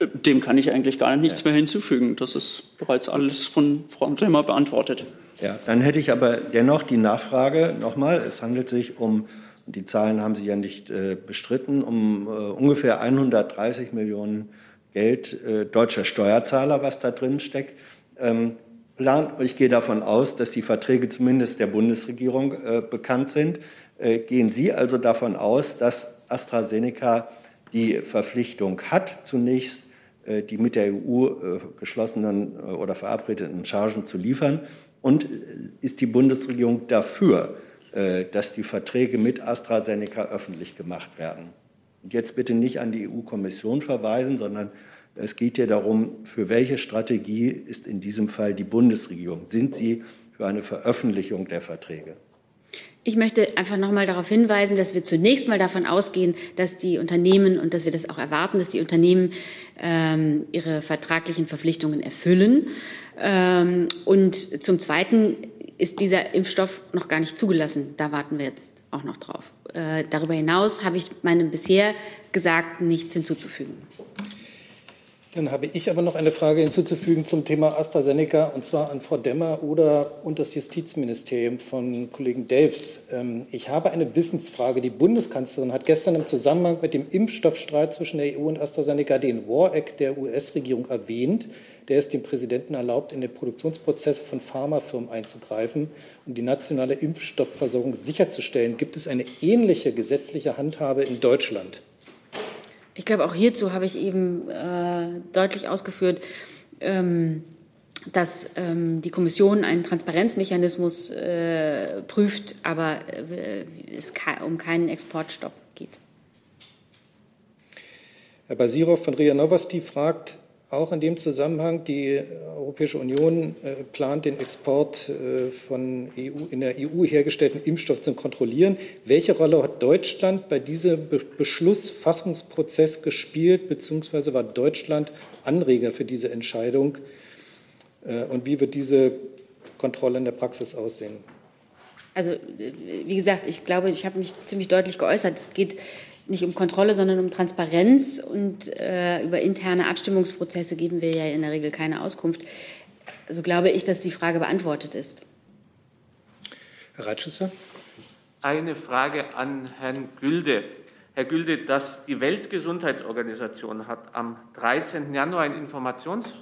Dem kann ich eigentlich gar nichts mehr hinzufügen. Das ist bereits alles von Frau Klemmer beantwortet. Ja, dann hätte ich aber dennoch die Nachfrage nochmal. Es handelt sich um, die Zahlen haben Sie ja nicht äh, bestritten, um äh, ungefähr 130 Millionen Geld äh, deutscher Steuerzahler, was da drin steckt. Ähm, plant, ich gehe davon aus, dass die Verträge zumindest der Bundesregierung äh, bekannt sind. Äh, gehen Sie also davon aus, dass AstraZeneca die Verpflichtung hat, zunächst die mit der EU äh, geschlossenen äh, oder verabredeten Chargen zu liefern? Und ist die Bundesregierung dafür, dass die Verträge mit AstraZeneca öffentlich gemacht werden? Und jetzt bitte nicht an die EU-Kommission verweisen, sondern es geht hier darum, für welche Strategie ist in diesem Fall die Bundesregierung? Sind Sie für eine Veröffentlichung der Verträge? Ich möchte einfach noch mal darauf hinweisen, dass wir zunächst mal davon ausgehen, dass die Unternehmen und dass wir das auch erwarten, dass die Unternehmen ähm, ihre vertraglichen Verpflichtungen erfüllen. Ähm, und zum Zweiten ist dieser Impfstoff noch gar nicht zugelassen. Da warten wir jetzt auch noch drauf. Äh, darüber hinaus habe ich meinem bisher Gesagten nichts hinzuzufügen. Dann habe ich aber noch eine Frage hinzuzufügen zum Thema AstraZeneca, und zwar an Frau Demmer oder und das Justizministerium von Kollegen Delfs. Ähm, ich habe eine Wissensfrage. Die Bundeskanzlerin hat gestern im Zusammenhang mit dem Impfstoffstreit zwischen der EU und AstraZeneca den War Act der US-Regierung erwähnt, der es dem Präsidenten erlaubt, in den Produktionsprozesse von Pharmafirmen einzugreifen, um die nationale Impfstoffversorgung sicherzustellen. Gibt es eine ähnliche gesetzliche Handhabe in Deutschland? Ich glaube, auch hierzu habe ich eben äh, deutlich ausgeführt, ähm, dass ähm, die Kommission einen Transparenzmechanismus äh, prüft, aber äh, es um keinen Exportstopp geht. Herr Basirov von RIA Novosti fragt, auch in dem Zusammenhang, die Europäische Union äh, plant, den Export äh, von EU, in der EU hergestellten Impfstoffen zu kontrollieren. Welche Rolle hat Deutschland bei diesem Be Beschlussfassungsprozess gespielt, beziehungsweise war Deutschland Anreger für diese Entscheidung? Äh, und wie wird diese Kontrolle in der Praxis aussehen? Also, wie gesagt, ich glaube, ich habe mich ziemlich deutlich geäußert. Es geht nicht um Kontrolle, sondern um Transparenz. Und äh, über interne Abstimmungsprozesse geben wir ja in der Regel keine Auskunft. Also glaube ich, dass die Frage beantwortet ist. Herr Reitschusser. Eine Frage an Herrn Gülde. Herr Gülde, dass die Weltgesundheitsorganisation hat am 13. Januar ein Informations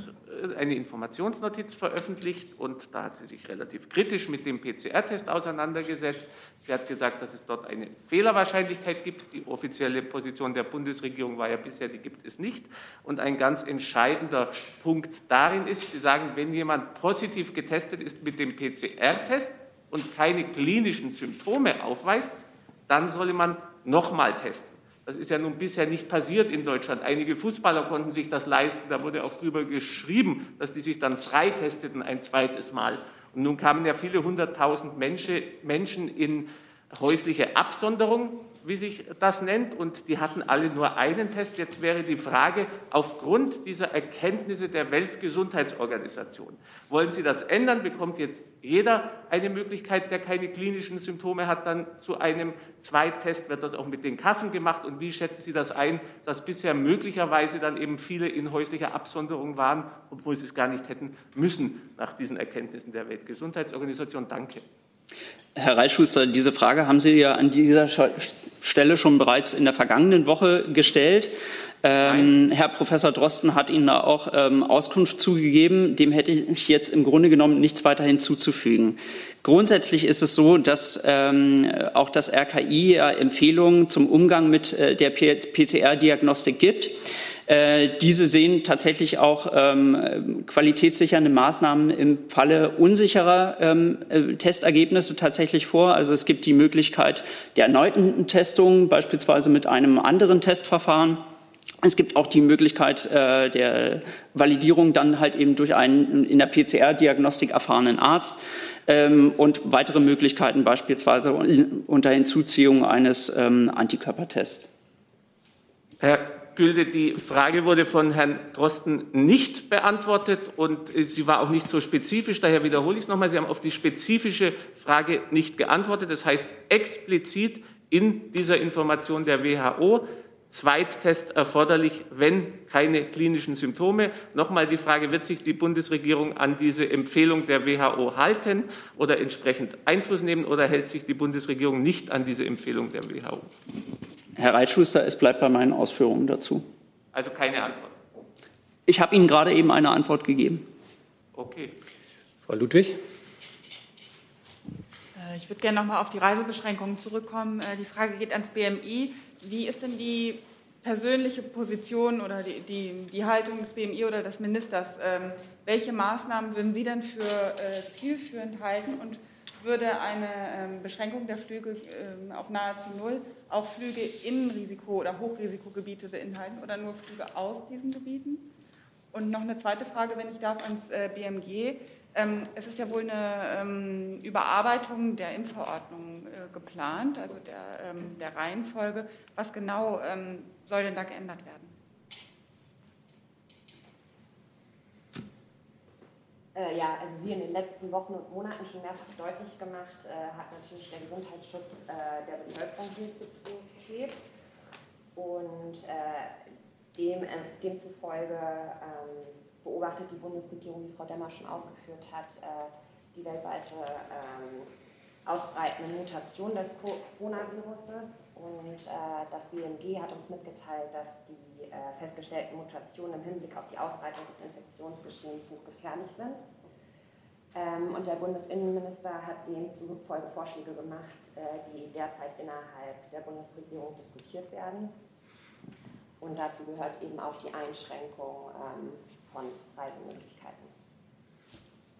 eine Informationsnotiz veröffentlicht und da hat sie sich relativ kritisch mit dem PCR-Test auseinandergesetzt. Sie hat gesagt, dass es dort eine Fehlerwahrscheinlichkeit gibt. Die offizielle Position der Bundesregierung war ja bisher, die gibt es nicht. Und ein ganz entscheidender Punkt darin ist, Sie sagen, wenn jemand positiv getestet ist mit dem PCR-Test und keine klinischen Symptome aufweist, dann solle man nochmal testen. Das ist ja nun bisher nicht passiert in Deutschland. Einige Fußballer konnten sich das leisten. Da wurde auch darüber geschrieben, dass die sich dann freitesteten ein zweites Mal. Und nun kamen ja viele hunderttausend Menschen in häusliche Absonderung wie sich das nennt, und die hatten alle nur einen Test. Jetzt wäre die Frage, aufgrund dieser Erkenntnisse der Weltgesundheitsorganisation, wollen Sie das ändern? Bekommt jetzt jeder eine Möglichkeit, der keine klinischen Symptome hat, dann zu einem Zweittest? Wird das auch mit den Kassen gemacht? Und wie schätzen Sie das ein, dass bisher möglicherweise dann eben viele in häuslicher Absonderung waren, obwohl sie es gar nicht hätten müssen nach diesen Erkenntnissen der Weltgesundheitsorganisation? Danke. Herr Reitschuster, diese Frage haben Sie ja an dieser Stelle schon bereits in der vergangenen Woche gestellt. Ähm, Herr Professor Drosten hat Ihnen da auch ähm, Auskunft zugegeben. Dem hätte ich jetzt im Grunde genommen nichts weiter hinzuzufügen. Grundsätzlich ist es so, dass ähm, auch das RKI ja Empfehlungen zum Umgang mit äh, der PCR-Diagnostik gibt. Äh, diese sehen tatsächlich auch ähm, qualitätssichernde Maßnahmen im Falle unsicherer ähm, äh, Testergebnisse tatsächlich vor. Also es gibt die Möglichkeit der erneuten Testung, beispielsweise mit einem anderen Testverfahren. Es gibt auch die Möglichkeit äh, der Validierung dann halt eben durch einen in der PCR-Diagnostik erfahrenen Arzt ähm, und weitere Möglichkeiten beispielsweise unter Hinzuziehung eines ähm, Antikörpertests. Herr Gülde, die Frage wurde von Herrn Drosten nicht beantwortet und äh, sie war auch nicht so spezifisch. Daher wiederhole ich es nochmal. Sie haben auf die spezifische Frage nicht geantwortet. Das heißt explizit in dieser Information der WHO Zweittest erforderlich, wenn keine klinischen Symptome. Nochmal die Frage, wird sich die Bundesregierung an diese Empfehlung der WHO halten oder entsprechend Einfluss nehmen oder hält sich die Bundesregierung nicht an diese Empfehlung der WHO? Herr Reitschuster, es bleibt bei meinen Ausführungen dazu. Also keine Antwort. Ich habe Ihnen gerade eben eine Antwort gegeben. Okay. Frau Ludwig. Äh, ich würde gerne noch mal auf die Reisebeschränkungen zurückkommen. Äh, die Frage geht ans BMI. Wie ist denn die persönliche Position oder die, die, die Haltung des BMI oder des Ministers? Ähm, welche Maßnahmen würden Sie denn für äh, zielführend halten und würde eine ähm, Beschränkung der Flüge ähm, auf nahezu null auch Flüge in Risiko- oder Hochrisikogebiete beinhalten oder nur Flüge aus diesen Gebieten? Und noch eine zweite Frage, wenn ich darf, ans äh, BMG. Ähm, es ist ja wohl eine Überarbeitung der Impfverordnung äh, geplant, also der, der Reihenfolge. Was genau soll denn da geändert werden? Äh, ja, also wie in den letzten Wochen und Monaten schon mehrfach deutlich gemacht, äh, hat natürlich der Gesundheitsschutz äh, der Bevölkerung Priorität. Und äh, dem, äh, demzufolge ähm, beobachtet die Bundesregierung, wie Frau Demmer schon ausgeführt hat, die weltweite ähm, ausbreitende Mutation des Coronaviruses. Und das BMG hat uns mitgeteilt, dass die äh, festgestellten Mutationen im Hinblick auf die Ausbreitung des Infektionsgeschehens hochgefährlich sind. Ähm, und der Bundesinnenminister hat demzufolge Vorschläge gemacht, äh, die derzeit innerhalb der Bundesregierung diskutiert werden. Und dazu gehört eben auch die Einschränkung ähm, von Reisemöglichkeiten.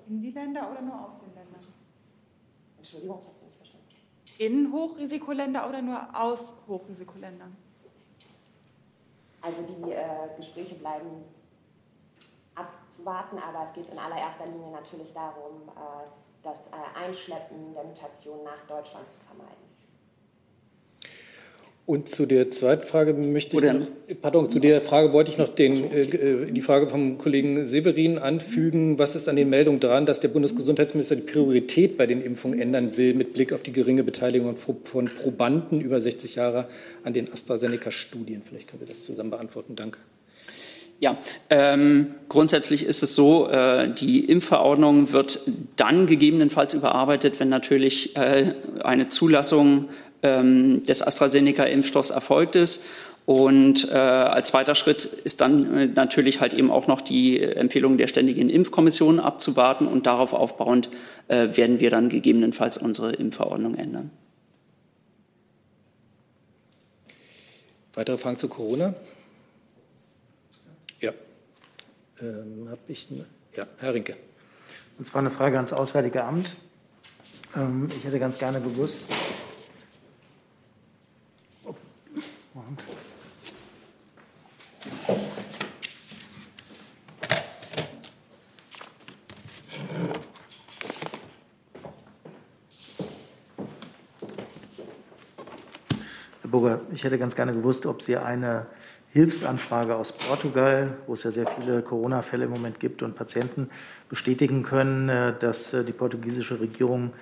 In die Länder oder nur aus den Ländern? Entschuldigung, ich habe Sie nicht verstanden. In Hochrisikoländer oder nur aus Hochrisikoländern? Also die äh, Gespräche bleiben abzuwarten, aber es geht in allererster Linie natürlich darum, äh, das äh, Einschleppen der Mutation nach Deutschland zu vermeiden. Und zu der zweiten Frage möchte ich, noch, pardon, zu der Frage wollte ich noch den, äh, die Frage vom Kollegen Severin anfügen. Was ist an den Meldungen dran, dass der Bundesgesundheitsminister die Priorität bei den Impfungen ändern will mit Blick auf die geringe Beteiligung von Probanden über 60 Jahre an den AstraZeneca-Studien? Vielleicht können Sie das zusammen beantworten. Danke. Ja, ähm, grundsätzlich ist es so, äh, die Impfverordnung wird dann gegebenenfalls überarbeitet, wenn natürlich äh, eine Zulassung ähm, des AstraZeneca-Impfstoffs erfolgt ist. Und äh, als zweiter Schritt ist dann äh, natürlich halt eben auch noch die Empfehlung der Ständigen Impfkommission abzuwarten und darauf aufbauend äh, werden wir dann gegebenenfalls unsere Impfverordnung ändern. Weitere Fragen zu Corona? Ja. Ähm, Habe ich. Ne? Ja, Herr Rinke. Und zwar eine Frage ans Auswärtige Amt. Ähm, ich hätte ganz gerne gewusst, Und Burger, ich hätte ganz gerne gewusst, ob Sie eine Hilfsanfrage aus Portugal, wo es ja sehr viele Corona-Fälle im Moment gibt und Patienten, bestätigen können, äh, dass äh, die portugiesische Regierung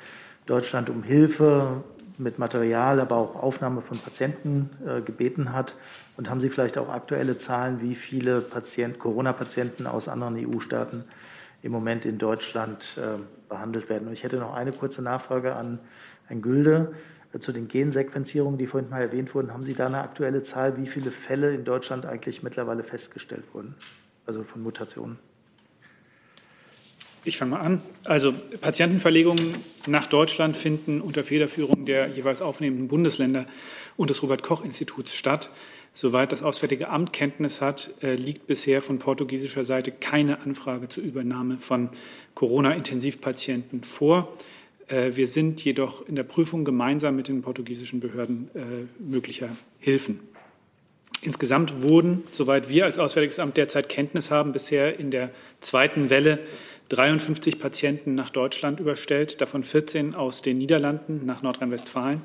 Deutschland um Hilfe mit Material, aber auch Aufnahme von Patienten äh, gebeten hat. Und haben Sie vielleicht auch aktuelle Zahlen, wie viele Patient, Corona-Patienten aus anderen EU-Staaten im Moment in Deutschland behandelt werden? Und ich hätte noch eine kurze Nachfrage an Herrn Gülde zu den Gensequenzierungen, die vorhin mal erwähnt wurden, haben Sie da eine aktuelle Zahl, wie viele Fälle in Deutschland eigentlich mittlerweile festgestellt wurden, also von Mutationen? Ich fange mal an. Also Patientenverlegungen nach Deutschland finden unter Federführung der jeweils aufnehmenden Bundesländer und des Robert Koch Instituts statt. Soweit das Auswärtige Amt Kenntnis hat, äh, liegt bisher von portugiesischer Seite keine Anfrage zur Übernahme von Corona-Intensivpatienten vor. Äh, wir sind jedoch in der Prüfung gemeinsam mit den portugiesischen Behörden äh, möglicher Hilfen. Insgesamt wurden, soweit wir als Auswärtiges Amt derzeit Kenntnis haben, bisher in der zweiten Welle 53 Patienten nach Deutschland überstellt, davon 14 aus den Niederlanden nach Nordrhein-Westfalen,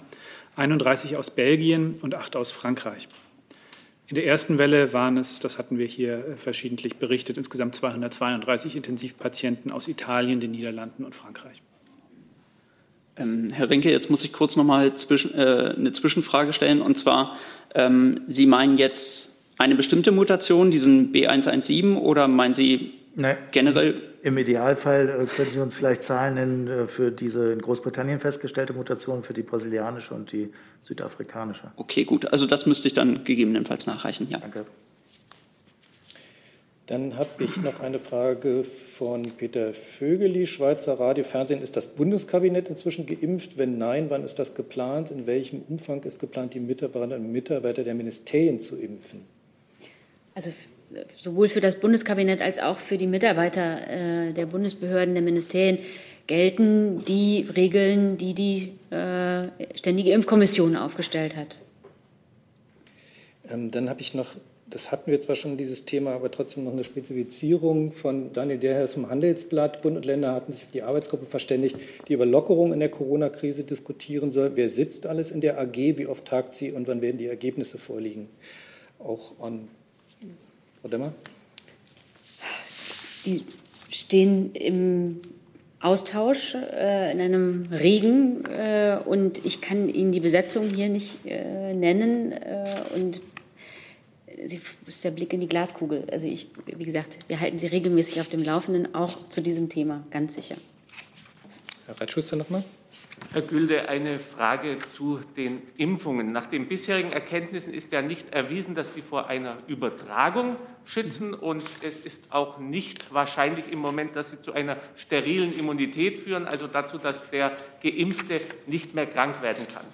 31 aus Belgien und 8 aus Frankreich. In der ersten Welle waren es, das hatten wir hier äh, verschiedentlich berichtet, insgesamt 232 Intensivpatienten aus Italien, den Niederlanden und Frankreich. Ähm, Herr Rinke, jetzt muss ich kurz noch mal zwischen, äh, eine Zwischenfrage stellen. Und zwar, ähm, Sie meinen jetzt eine bestimmte Mutation, diesen B117, oder meinen Sie Nein. generell? Im Idealfall äh, können Sie uns vielleicht Zahlen nennen äh, für diese in Großbritannien festgestellte Mutation, für die brasilianische und die südafrikanische. Okay, gut. Also das müsste ich dann gegebenenfalls nachreichen. Ja. Danke. Dann habe ich noch eine Frage von Peter Vögeli, Schweizer Radio Fernsehen. Ist das Bundeskabinett inzwischen geimpft? Wenn nein, wann ist das geplant? In welchem Umfang ist geplant, die Mitarbeiterinnen und Mitarbeiter der Ministerien zu impfen? Also sowohl für das Bundeskabinett als auch für die Mitarbeiter äh, der Bundesbehörden, der Ministerien gelten die Regeln, die die äh, Ständige Impfkommission aufgestellt hat. Ähm, dann habe ich noch das hatten wir zwar schon dieses Thema, aber trotzdem noch eine Spezifizierung von Daniel Derhers vom Handelsblatt. Bund und Länder hatten sich auf die Arbeitsgruppe verständigt, die über Lockerung in der Corona-Krise diskutieren soll. Wer sitzt alles in der AG, wie oft tagt sie und wann werden die Ergebnisse vorliegen? Auch an Frau Demmer? Die stehen im Austausch, äh, in einem Regen äh, und ich kann Ihnen die Besetzung hier nicht äh, nennen äh, und sie ist der Blick in die Glaskugel. Also ich, wie gesagt, wir halten Sie regelmäßig auf dem Laufenden, auch zu diesem Thema, ganz sicher. Herr Reitschuster nochmal. Herr Gülde, eine Frage zu den Impfungen. Nach den bisherigen Erkenntnissen ist ja nicht erwiesen, dass die vor einer Übertragung schützen und es ist auch nicht wahrscheinlich im Moment, dass sie zu einer sterilen Immunität führen, also dazu, dass der Geimpfte nicht mehr krank werden kann,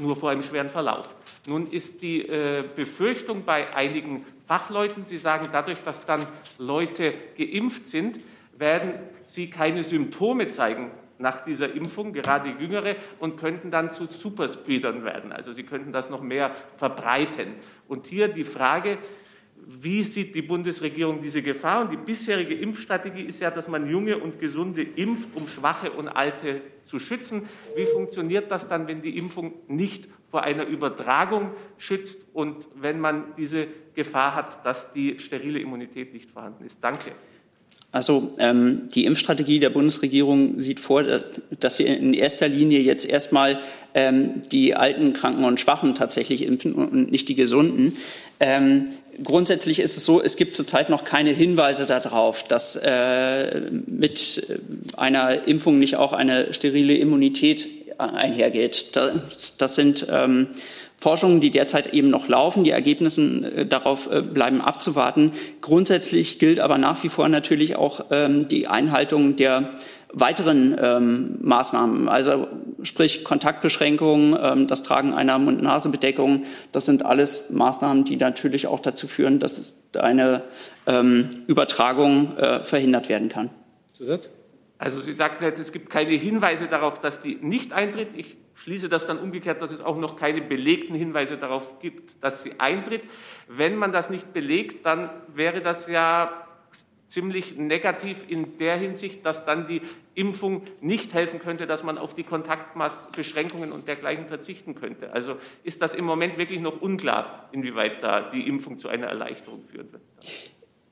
nur vor einem schweren Verlauf. Nun ist die äh, Befürchtung bei einigen Fachleuten, sie sagen, dadurch, dass dann Leute geimpft sind, werden sie keine Symptome zeigen nach dieser Impfung, gerade Jüngere, und könnten dann zu Superspreadern werden. Also sie könnten das noch mehr verbreiten. Und hier die Frage, wie sieht die Bundesregierung diese Gefahr? Und die bisherige Impfstrategie ist ja, dass man junge und gesunde impft, um schwache und alte zu schützen. Wie funktioniert das dann, wenn die Impfung nicht vor einer Übertragung schützt und wenn man diese Gefahr hat, dass die sterile Immunität nicht vorhanden ist? Danke. Also ähm, die Impfstrategie der Bundesregierung sieht vor, dass wir in erster Linie jetzt erstmal ähm, die alten, Kranken und Schwachen tatsächlich impfen und nicht die Gesunden. Ähm, grundsätzlich ist es so, es gibt zurzeit noch keine Hinweise darauf, dass äh, mit einer Impfung nicht auch eine sterile Immunität einhergeht. Das, das sind ähm, Forschungen, die derzeit eben noch laufen. Die Ergebnisse äh, darauf äh, bleiben abzuwarten. Grundsätzlich gilt aber nach wie vor natürlich auch ähm, die Einhaltung der weiteren ähm, Maßnahmen, also sprich Kontaktbeschränkungen, ähm, das Tragen einer Mund-Nase-Bedeckung, das sind alles Maßnahmen, die natürlich auch dazu führen, dass eine ähm, Übertragung äh, verhindert werden kann. Zusatz? Also Sie sagten jetzt, es gibt keine Hinweise darauf, dass die nicht eintritt. Ich schließe das dann umgekehrt, dass es auch noch keine belegten Hinweise darauf gibt, dass sie eintritt. Wenn man das nicht belegt, dann wäre das ja ziemlich negativ in der Hinsicht, dass dann die Impfung nicht helfen könnte, dass man auf die Kontaktmaßbeschränkungen und dergleichen verzichten könnte. Also ist das im Moment wirklich noch unklar, inwieweit da die Impfung zu einer Erleichterung führen wird.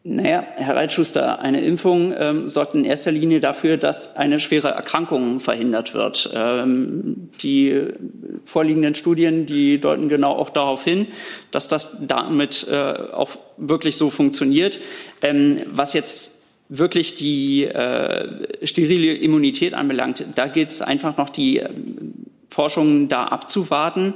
Naja, Herr Reitschuster, eine Impfung ähm, sorgt in erster Linie dafür, dass eine schwere Erkrankung verhindert wird. Ähm, die vorliegenden Studien, die deuten genau auch darauf hin, dass das damit äh, auch wirklich so funktioniert. Ähm, was jetzt wirklich die äh, sterile Immunität anbelangt, da gilt es einfach noch die äh, Forschung da abzuwarten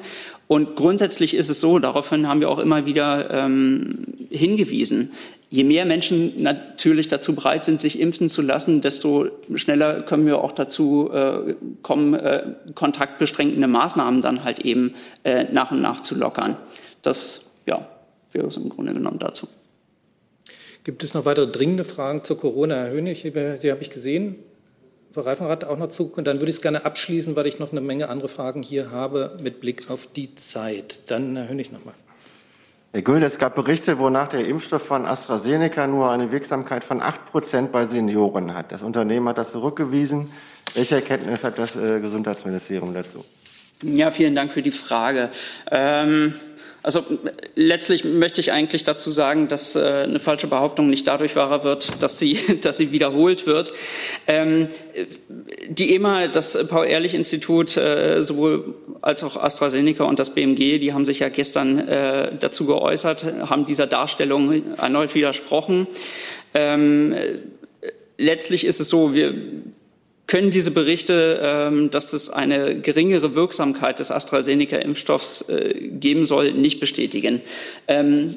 und grundsätzlich ist es so, daraufhin haben wir auch immer wieder ähm, hingewiesen, je mehr Menschen natürlich dazu bereit sind, sich impfen zu lassen, desto schneller können wir auch dazu äh, kommen, äh, kontaktbeschränkende Maßnahmen dann halt eben äh, nach und nach zu lockern. Das ja, wäre es im Grunde genommen dazu. Gibt es noch weitere dringende Fragen zur Corona, Herr Hönig? Sie habe ich gesehen. Frau Reifenrath auch noch zu. Und dann würde ich es gerne abschließen, weil ich noch eine Menge andere Fragen hier habe mit Blick auf die Zeit. Dann Herr Hönig nochmal. Herr Gülde, es gab Berichte, wonach der Impfstoff von AstraZeneca nur eine Wirksamkeit von 8 Prozent bei Senioren hat. Das Unternehmen hat das zurückgewiesen. Welche Erkenntnis hat das äh, Gesundheitsministerium dazu? Ja, vielen Dank für die Frage. Ähm also letztlich möchte ich eigentlich dazu sagen, dass äh, eine falsche Behauptung nicht dadurch wahrer wird, dass sie, dass sie wiederholt wird. Ähm, die EMA, das Paul-Ehrlich-Institut, äh, sowohl als auch AstraZeneca und das BMG, die haben sich ja gestern äh, dazu geäußert, haben dieser Darstellung erneut widersprochen. Ähm, letztlich ist es so, wir können diese Berichte, ähm, dass es eine geringere Wirksamkeit des AstraZeneca-Impfstoffs äh, geben soll, nicht bestätigen. Ähm,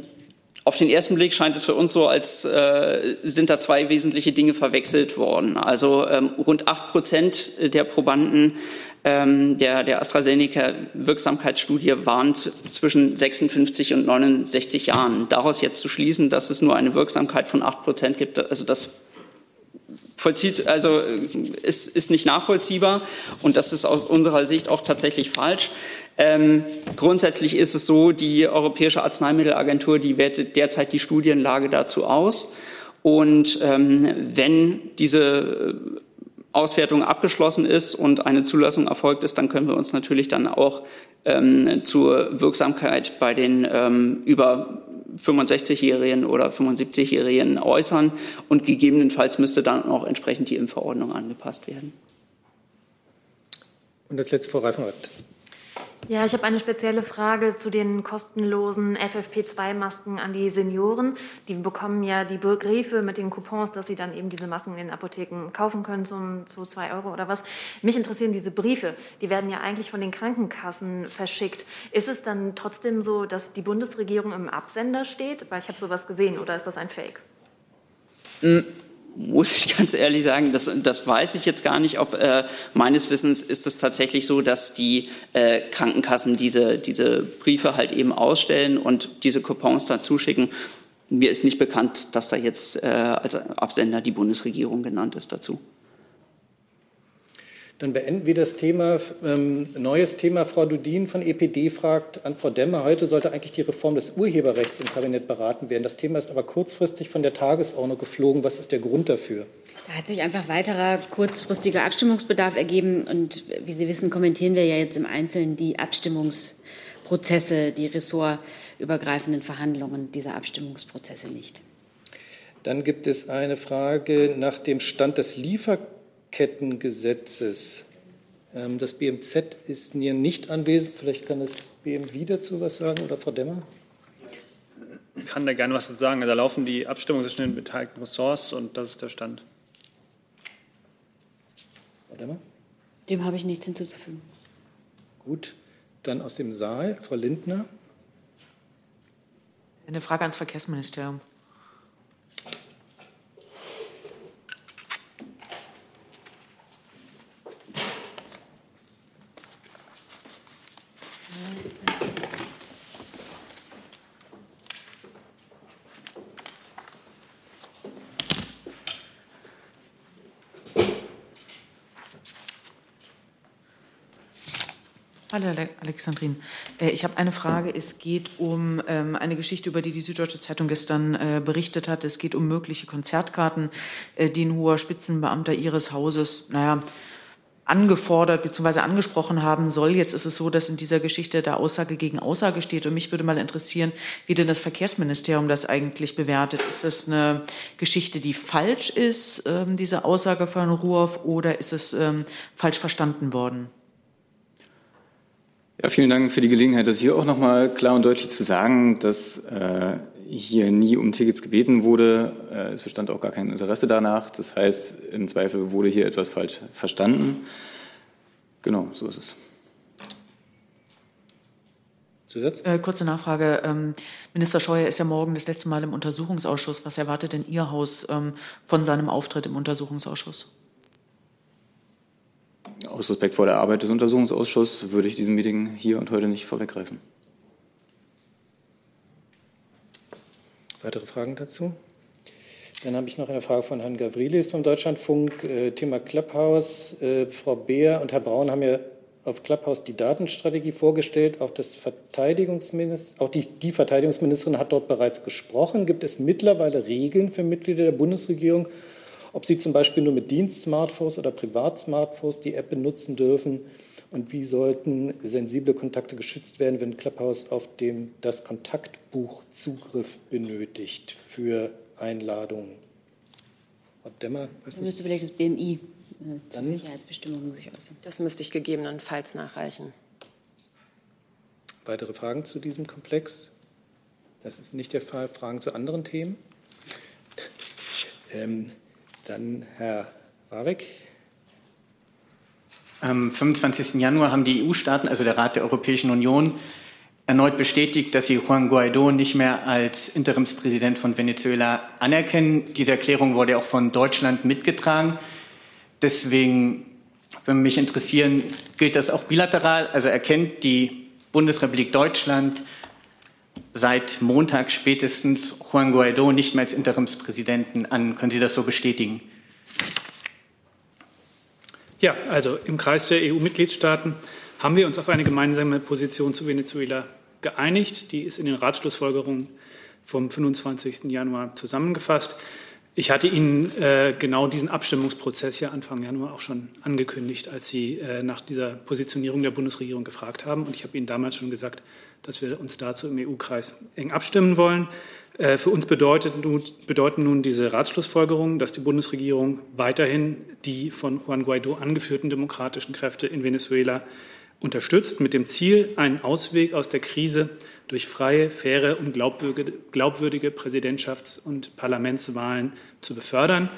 auf den ersten Blick scheint es für uns so, als äh, sind da zwei wesentliche Dinge verwechselt worden. Also ähm, rund acht Prozent der Probanden der, der AstraZeneca-Wirksamkeitsstudie waren zwischen 56 und 69 Jahren. Daraus jetzt zu schließen, dass es nur eine Wirksamkeit von acht Prozent gibt, also das vollzieht, also ist, ist nicht nachvollziehbar und das ist aus unserer Sicht auch tatsächlich falsch. Ähm, grundsätzlich ist es so, die Europäische Arzneimittelagentur, die wertet derzeit die Studienlage dazu aus. Und ähm, wenn diese Auswertung abgeschlossen ist und eine Zulassung erfolgt ist, dann können wir uns natürlich dann auch ähm, zur Wirksamkeit bei den ähm, über 65-Jährigen oder 75-Jährigen äußern und gegebenenfalls müsste dann auch entsprechend die Impfverordnung angepasst werden. Und als letzte Frau Reifenrath. Ja, ich habe eine spezielle Frage zu den kostenlosen FFP2-Masken an die Senioren. Die bekommen ja die Briefe mit den Coupons, dass sie dann eben diese Masken in den Apotheken kaufen können zum, zu zwei Euro oder was. Mich interessieren diese Briefe. Die werden ja eigentlich von den Krankenkassen verschickt. Ist es dann trotzdem so, dass die Bundesregierung im Absender steht? Weil ich habe sowas gesehen oder ist das ein Fake? Mhm muss ich ganz ehrlich sagen, das, das weiß ich jetzt gar nicht. Ob äh, meines Wissens ist es tatsächlich so, dass die äh, Krankenkassen diese, diese Briefe halt eben ausstellen und diese Coupons dann zuschicken. Mir ist nicht bekannt, dass da jetzt äh, als Absender die Bundesregierung genannt ist dazu. Dann beenden wir das Thema. Ähm, neues Thema. Frau Dudin von EPD fragt an Frau Demmer. Heute sollte eigentlich die Reform des Urheberrechts im Kabinett beraten werden. Das Thema ist aber kurzfristig von der Tagesordnung geflogen. Was ist der Grund dafür? Da hat sich einfach weiterer kurzfristiger Abstimmungsbedarf ergeben. Und wie Sie wissen, kommentieren wir ja jetzt im Einzelnen die Abstimmungsprozesse, die ressortübergreifenden Verhandlungen dieser Abstimmungsprozesse nicht. Dann gibt es eine Frage nach dem Stand des Lieferkettengesetzes. Lieferkettengesetzes. Ähm, das BMZ ist hier nicht anwesend. Vielleicht kann das BMW dazu was sagen oder Frau Demmer? Ich kann da gerne was dazu sagen. Da laufen die Abstimmungen zwischen den beteiligten Ressorts und das ist der Stand. Frau Demmer? Dem habe ich nichts hinzuzufügen. Gut, dann aus dem Saal, Frau Lindner. Eine Frage ans Verkehrsministerium. Alexandrin. Äh, ich habe eine Frage. Es geht um ähm, eine Geschichte, über die die Süddeutsche Zeitung gestern äh, berichtet hat. Es geht um mögliche Konzertkarten, äh, die ein hoher Spitzenbeamter Ihres Hauses, naja, angefordert bzw. angesprochen haben soll. Jetzt ist es so, dass in dieser Geschichte da Aussage gegen Aussage steht. Und mich würde mal interessieren, wie denn das Verkehrsministerium das eigentlich bewertet. Ist das eine Geschichte, die falsch ist, ähm, diese Aussage von Ruoff, oder ist es ähm, falsch verstanden worden? Ja, vielen Dank für die Gelegenheit, das hier auch noch mal klar und deutlich zu sagen, dass äh, hier nie um Tickets gebeten wurde. Äh, es bestand auch gar kein Interesse danach. Das heißt, im Zweifel wurde hier etwas falsch verstanden. Genau, so ist es. Zusatz? Äh, kurze Nachfrage. Ähm, Minister Scheuer ist ja morgen das letzte Mal im Untersuchungsausschuss. Was erwartet denn Ihr Haus ähm, von seinem Auftritt im Untersuchungsausschuss? Aus Respekt vor der Arbeit des Untersuchungsausschusses würde ich diesem Meeting hier und heute nicht vorweggreifen. Weitere Fragen dazu? Dann habe ich noch eine Frage von Herrn Gavrilis vom Deutschlandfunk. Äh, Thema Clubhouse. Äh, Frau Beer und Herr Braun haben ja auf Clubhouse die Datenstrategie vorgestellt. Auch, das Verteidigungsminister, auch die, die Verteidigungsministerin hat dort bereits gesprochen. Gibt es mittlerweile Regeln für Mitglieder der Bundesregierung, ob sie zum Beispiel nur mit Dienst-Smartphones oder Privat-Smartphones die App benutzen dürfen und wie sollten sensible Kontakte geschützt werden, wenn Clubhouse auf dem das Kontaktbuch Zugriff benötigt für Einladungen? Frau Demmer, weiß nicht. müsste vielleicht das BMI äh, zur Sicherheitsbestimmung sich äußern. Das müsste ich gegebenenfalls nachreichen. Weitere Fragen zu diesem Komplex? Das ist nicht der Fall. Fragen zu anderen Themen? Ähm, dann Herr Warwick. Am 25. Januar haben die EU-Staaten, also der Rat der Europäischen Union, erneut bestätigt, dass sie Juan Guaido nicht mehr als Interimspräsident von Venezuela anerkennen. Diese Erklärung wurde auch von Deutschland mitgetragen. Deswegen würde mich interessieren, gilt das auch bilateral? Also erkennt die Bundesrepublik Deutschland seit Montag spätestens Juan Guaido nicht mehr als Interimspräsidenten an. Können Sie das so bestätigen? Ja, also im Kreis der EU-Mitgliedstaaten haben wir uns auf eine gemeinsame Position zu Venezuela geeinigt. Die ist in den Ratschlussfolgerungen vom 25. Januar zusammengefasst. Ich hatte Ihnen äh, genau diesen Abstimmungsprozess ja Anfang Januar auch schon angekündigt, als Sie äh, nach dieser Positionierung der Bundesregierung gefragt haben. Und ich habe Ihnen damals schon gesagt, dass wir uns dazu im EU-Kreis eng abstimmen wollen. Äh, für uns nun, bedeuten nun diese Ratschlussfolgerungen, dass die Bundesregierung weiterhin die von Juan Guaido angeführten demokratischen Kräfte in Venezuela unterstützt, mit dem Ziel, einen Ausweg aus der Krise durch freie, faire und glaubwürdige Präsidentschafts- und Parlamentswahlen zu befördern.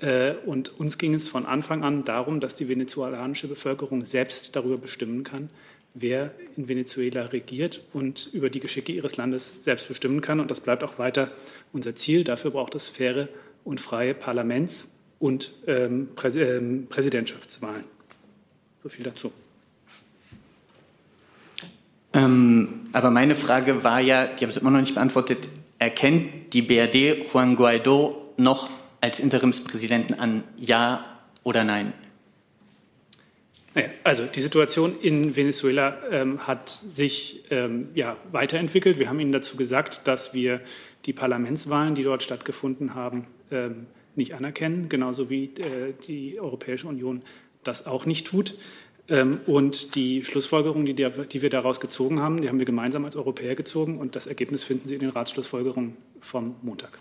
Äh, und uns ging es von Anfang an darum, dass die venezuelanische Bevölkerung selbst darüber bestimmen kann, wer in Venezuela regiert und über die Geschicke ihres Landes selbst bestimmen kann. Und das bleibt auch weiter unser Ziel. Dafür braucht es faire und freie Parlaments- und ähm, ähm, Präsidentschaftswahlen. So viel dazu. Ähm, aber meine Frage war ja, die haben es immer noch nicht beantwortet, erkennt die BRD Juan Guaido noch als Interimspräsidenten an, ja oder nein? Also die Situation in Venezuela ähm, hat sich ähm, ja, weiterentwickelt. Wir haben Ihnen dazu gesagt, dass wir die Parlamentswahlen, die dort stattgefunden haben, ähm, nicht anerkennen, genauso wie äh, die Europäische Union das auch nicht tut. Ähm, und die Schlussfolgerungen, die, die wir daraus gezogen haben, die haben wir gemeinsam als Europäer gezogen und das Ergebnis finden Sie in den Ratsschlussfolgerungen vom Montag.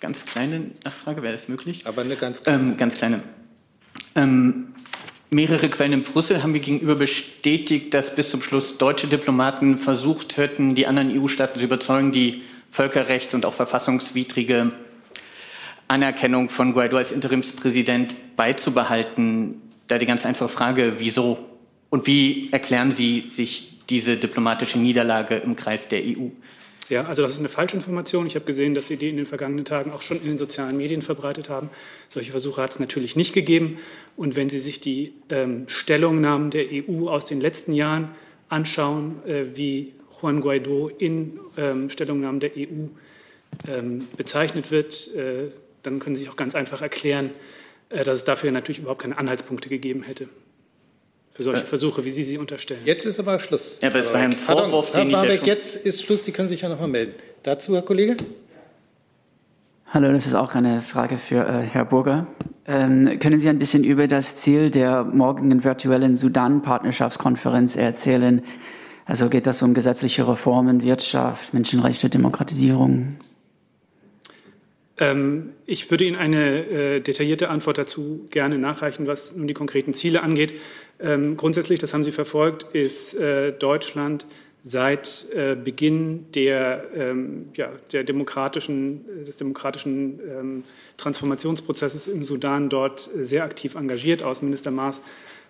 Ganz kleine Nachfrage, wäre das möglich? Aber eine ganz kleine. Ähm, ganz kleine. Ähm, Mehrere Quellen in Brüssel haben mir gegenüber bestätigt, dass bis zum Schluss deutsche Diplomaten versucht hätten, die anderen EU-Staaten zu überzeugen, die völkerrechts- und auch verfassungswidrige Anerkennung von Guaido als Interimspräsident beizubehalten. Da die ganz einfache Frage, wieso? Und wie erklären Sie sich diese diplomatische Niederlage im Kreis der EU? Ja, also das ist eine Falschinformation. Ich habe gesehen, dass Sie die in den vergangenen Tagen auch schon in den sozialen Medien verbreitet haben. Solche Versuche hat es natürlich nicht gegeben. Und wenn Sie sich die ähm, Stellungnahmen der EU aus den letzten Jahren anschauen, äh, wie Juan Guaido in ähm, Stellungnahmen der EU ähm, bezeichnet wird, äh, dann können Sie sich auch ganz einfach erklären, dass es dafür natürlich überhaupt keine Anhaltspunkte gegeben hätte für solche Versuche, wie Sie sie unterstellen. Jetzt ist aber Schluss. Ja, aber es war ein Pardon, Vorwurf, Herr den ich ja jetzt ist Schluss. Sie können sich ja noch mal melden. Dazu, Herr Kollege? Hallo, das ist auch eine Frage für äh, Herr Burger. Ähm, können Sie ein bisschen über das Ziel der morgigen virtuellen Sudan-Partnerschaftskonferenz erzählen? Also geht das um gesetzliche Reformen, Wirtschaft, Menschenrechte, Demokratisierung? Ähm, ich würde Ihnen eine äh, detaillierte Antwort dazu gerne nachreichen, was nun die konkreten Ziele angeht. Ähm, grundsätzlich, das haben Sie verfolgt, ist äh, Deutschland seit äh, Beginn der, ähm, ja, der demokratischen, des demokratischen ähm, Transformationsprozesses im Sudan dort sehr aktiv engagiert. Außenminister Maas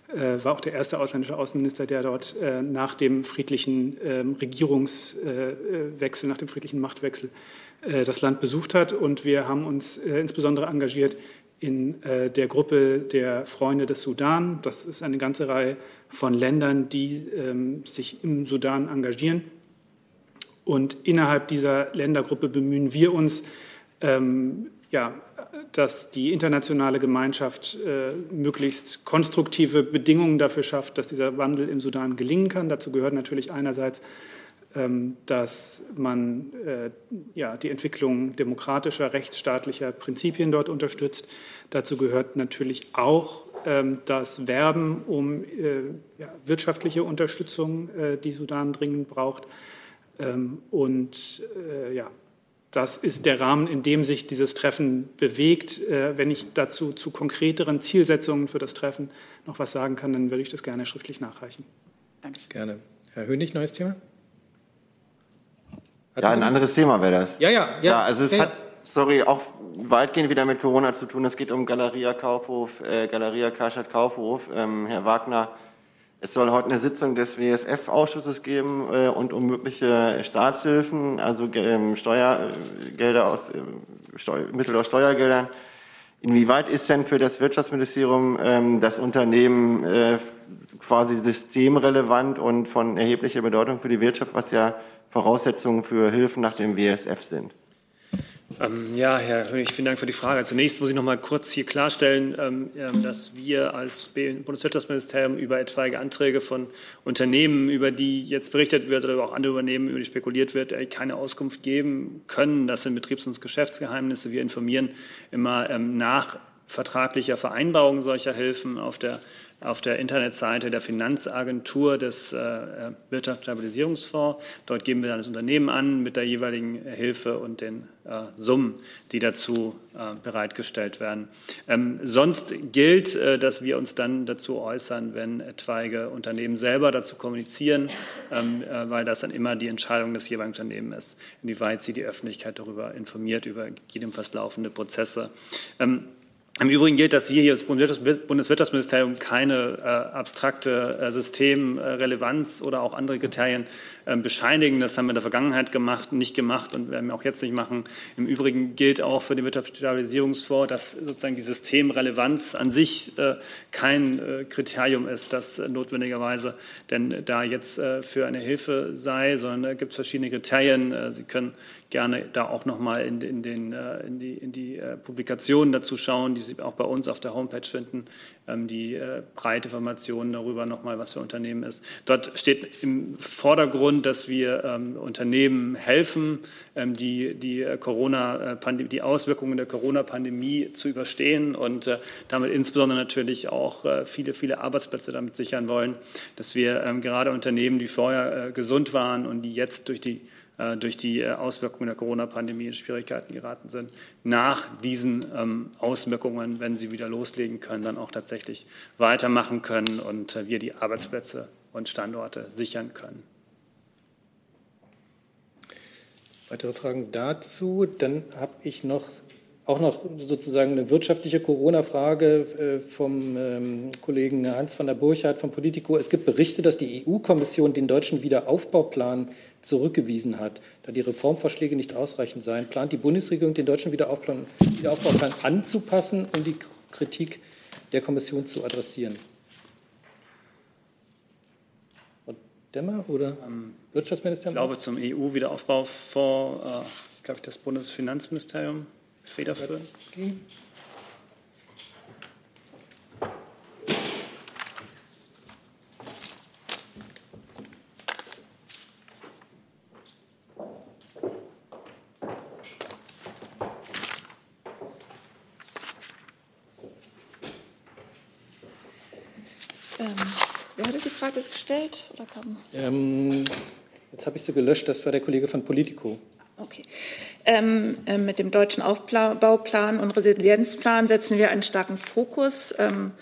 äh, war auch der erste ausländische Außenminister, der dort äh, nach dem friedlichen ähm, Regierungswechsel, nach dem friedlichen Machtwechsel äh, das Land besucht hat. Und wir haben uns äh, insbesondere engagiert in äh, der Gruppe der Freunde des Sudan. Das ist eine ganze Reihe von Ländern, die ähm, sich im Sudan engagieren. Und innerhalb dieser Ländergruppe bemühen wir uns, ähm, ja, dass die internationale Gemeinschaft äh, möglichst konstruktive Bedingungen dafür schafft, dass dieser Wandel im Sudan gelingen kann. Dazu gehört natürlich einerseits, dass man äh, ja, die Entwicklung demokratischer, rechtsstaatlicher Prinzipien dort unterstützt. Dazu gehört natürlich auch ähm, das Werben um äh, ja, wirtschaftliche Unterstützung, äh, die Sudan dringend braucht. Ähm, und äh, ja, das ist der Rahmen, in dem sich dieses Treffen bewegt. Äh, Wenn ich dazu zu konkreteren Zielsetzungen für das Treffen noch was sagen kann, dann würde ich das gerne schriftlich nachreichen. Gerne. Herr Hönig, neues Thema? Ja, ein anderes Thema wäre das. Ja, ja, ja. also es Ja, hat, sorry, auch weitgehend wieder mit Corona zu tun. Es geht um Galeria Kaufhof, äh, Galeria Karstadt Kaufhof. Ähm, Herr Wagner, es soll heute eine Sitzung des WSF-Ausschusses geben äh, und um mögliche Staatshilfen, also ähm, Steuergelder aus, äh, Steu Mittel aus Steuergeldern. Inwieweit ist denn für das Wirtschaftsministerium ähm, das Unternehmen äh, quasi systemrelevant und von erheblicher Bedeutung für die Wirtschaft, was ja Voraussetzungen für Hilfen nach dem WSF sind? Ähm, ja, Herr Hönig, vielen Dank für die Frage. Zunächst muss ich noch mal kurz hier klarstellen, ähm, ähm, dass wir als Bundeswirtschaftsministerium über etwaige Anträge von Unternehmen, über die jetzt berichtet wird oder auch andere Unternehmen, über die spekuliert wird, äh, keine Auskunft geben können. Das sind Betriebs- und Geschäftsgeheimnisse. Wir informieren immer nach vertraglicher Vereinbarung solcher Hilfen auf der auf der Internetseite der Finanzagentur des äh, Wirtschaftsstabilisierungsfonds. Dort geben wir dann das Unternehmen an mit der jeweiligen Hilfe und den äh, Summen, die dazu äh, bereitgestellt werden. Ähm, sonst gilt, äh, dass wir uns dann dazu äußern, wenn etwaige Unternehmen selber dazu kommunizieren, ähm, äh, weil das dann immer die Entscheidung des jeweiligen Unternehmens ist, inwieweit sie die Öffentlichkeit darüber informiert, über gegebenenfalls laufende Prozesse. Ähm, im Übrigen gilt, dass wir hier als Bundeswirtschaftsministerium keine äh, abstrakte äh, Systemrelevanz oder auch andere Kriterien äh, bescheinigen. Das haben wir in der Vergangenheit gemacht, nicht gemacht und werden wir auch jetzt nicht machen. Im Übrigen gilt auch für den Wirtschaftsstabilisierungsfonds, dass sozusagen die Systemrelevanz an sich äh, kein äh, Kriterium ist, das notwendigerweise denn da jetzt äh, für eine Hilfe sei, sondern da gibt es verschiedene Kriterien. Sie können gerne da auch noch mal in, in, in die, in die Publikationen dazu schauen, die Sie auch bei uns auf der Homepage finden, ähm, die äh, breite Informationen darüber noch mal, was für Unternehmen ist. Dort steht im Vordergrund, dass wir ähm, Unternehmen helfen, ähm, die, die, äh, Corona, äh, die Auswirkungen der Corona-Pandemie zu überstehen und damit insbesondere natürlich auch viele, viele Arbeitsplätze damit sichern wollen, dass wir gerade Unternehmen, die vorher gesund waren und die jetzt durch die durch die äh, Auswirkungen der Corona-Pandemie in Schwierigkeiten geraten sind, nach diesen ähm, Auswirkungen, wenn sie wieder loslegen können, dann auch tatsächlich weitermachen können und äh, wir die Arbeitsplätze und Standorte sichern können. Weitere Fragen dazu? Dann habe ich noch auch noch sozusagen eine wirtschaftliche Corona-Frage äh, vom ähm, Kollegen Hans van der Burchardt von Politico. Es gibt Berichte, dass die EU-Kommission den deutschen Wiederaufbauplan zurückgewiesen hat, da die Reformvorschläge nicht ausreichend seien. Plant die Bundesregierung, den deutschen Wiederaufbauplan, Wiederaufbauplan anzupassen, um die Kritik der Kommission zu adressieren? Frau Demmer oder Wirtschaftsministerium? Ich glaube, zum EU-Wiederaufbaufonds, äh, ich glaube, das Bundesfinanzministerium federführend. Ähm, wer hatte die Frage gestellt? Oder kam? Ähm, jetzt habe ich sie gelöscht, das war der Kollege von Politico. Okay. Ähm, äh, mit dem deutschen Aufbauplan und Resilienzplan setzen wir einen starken Fokus ähm,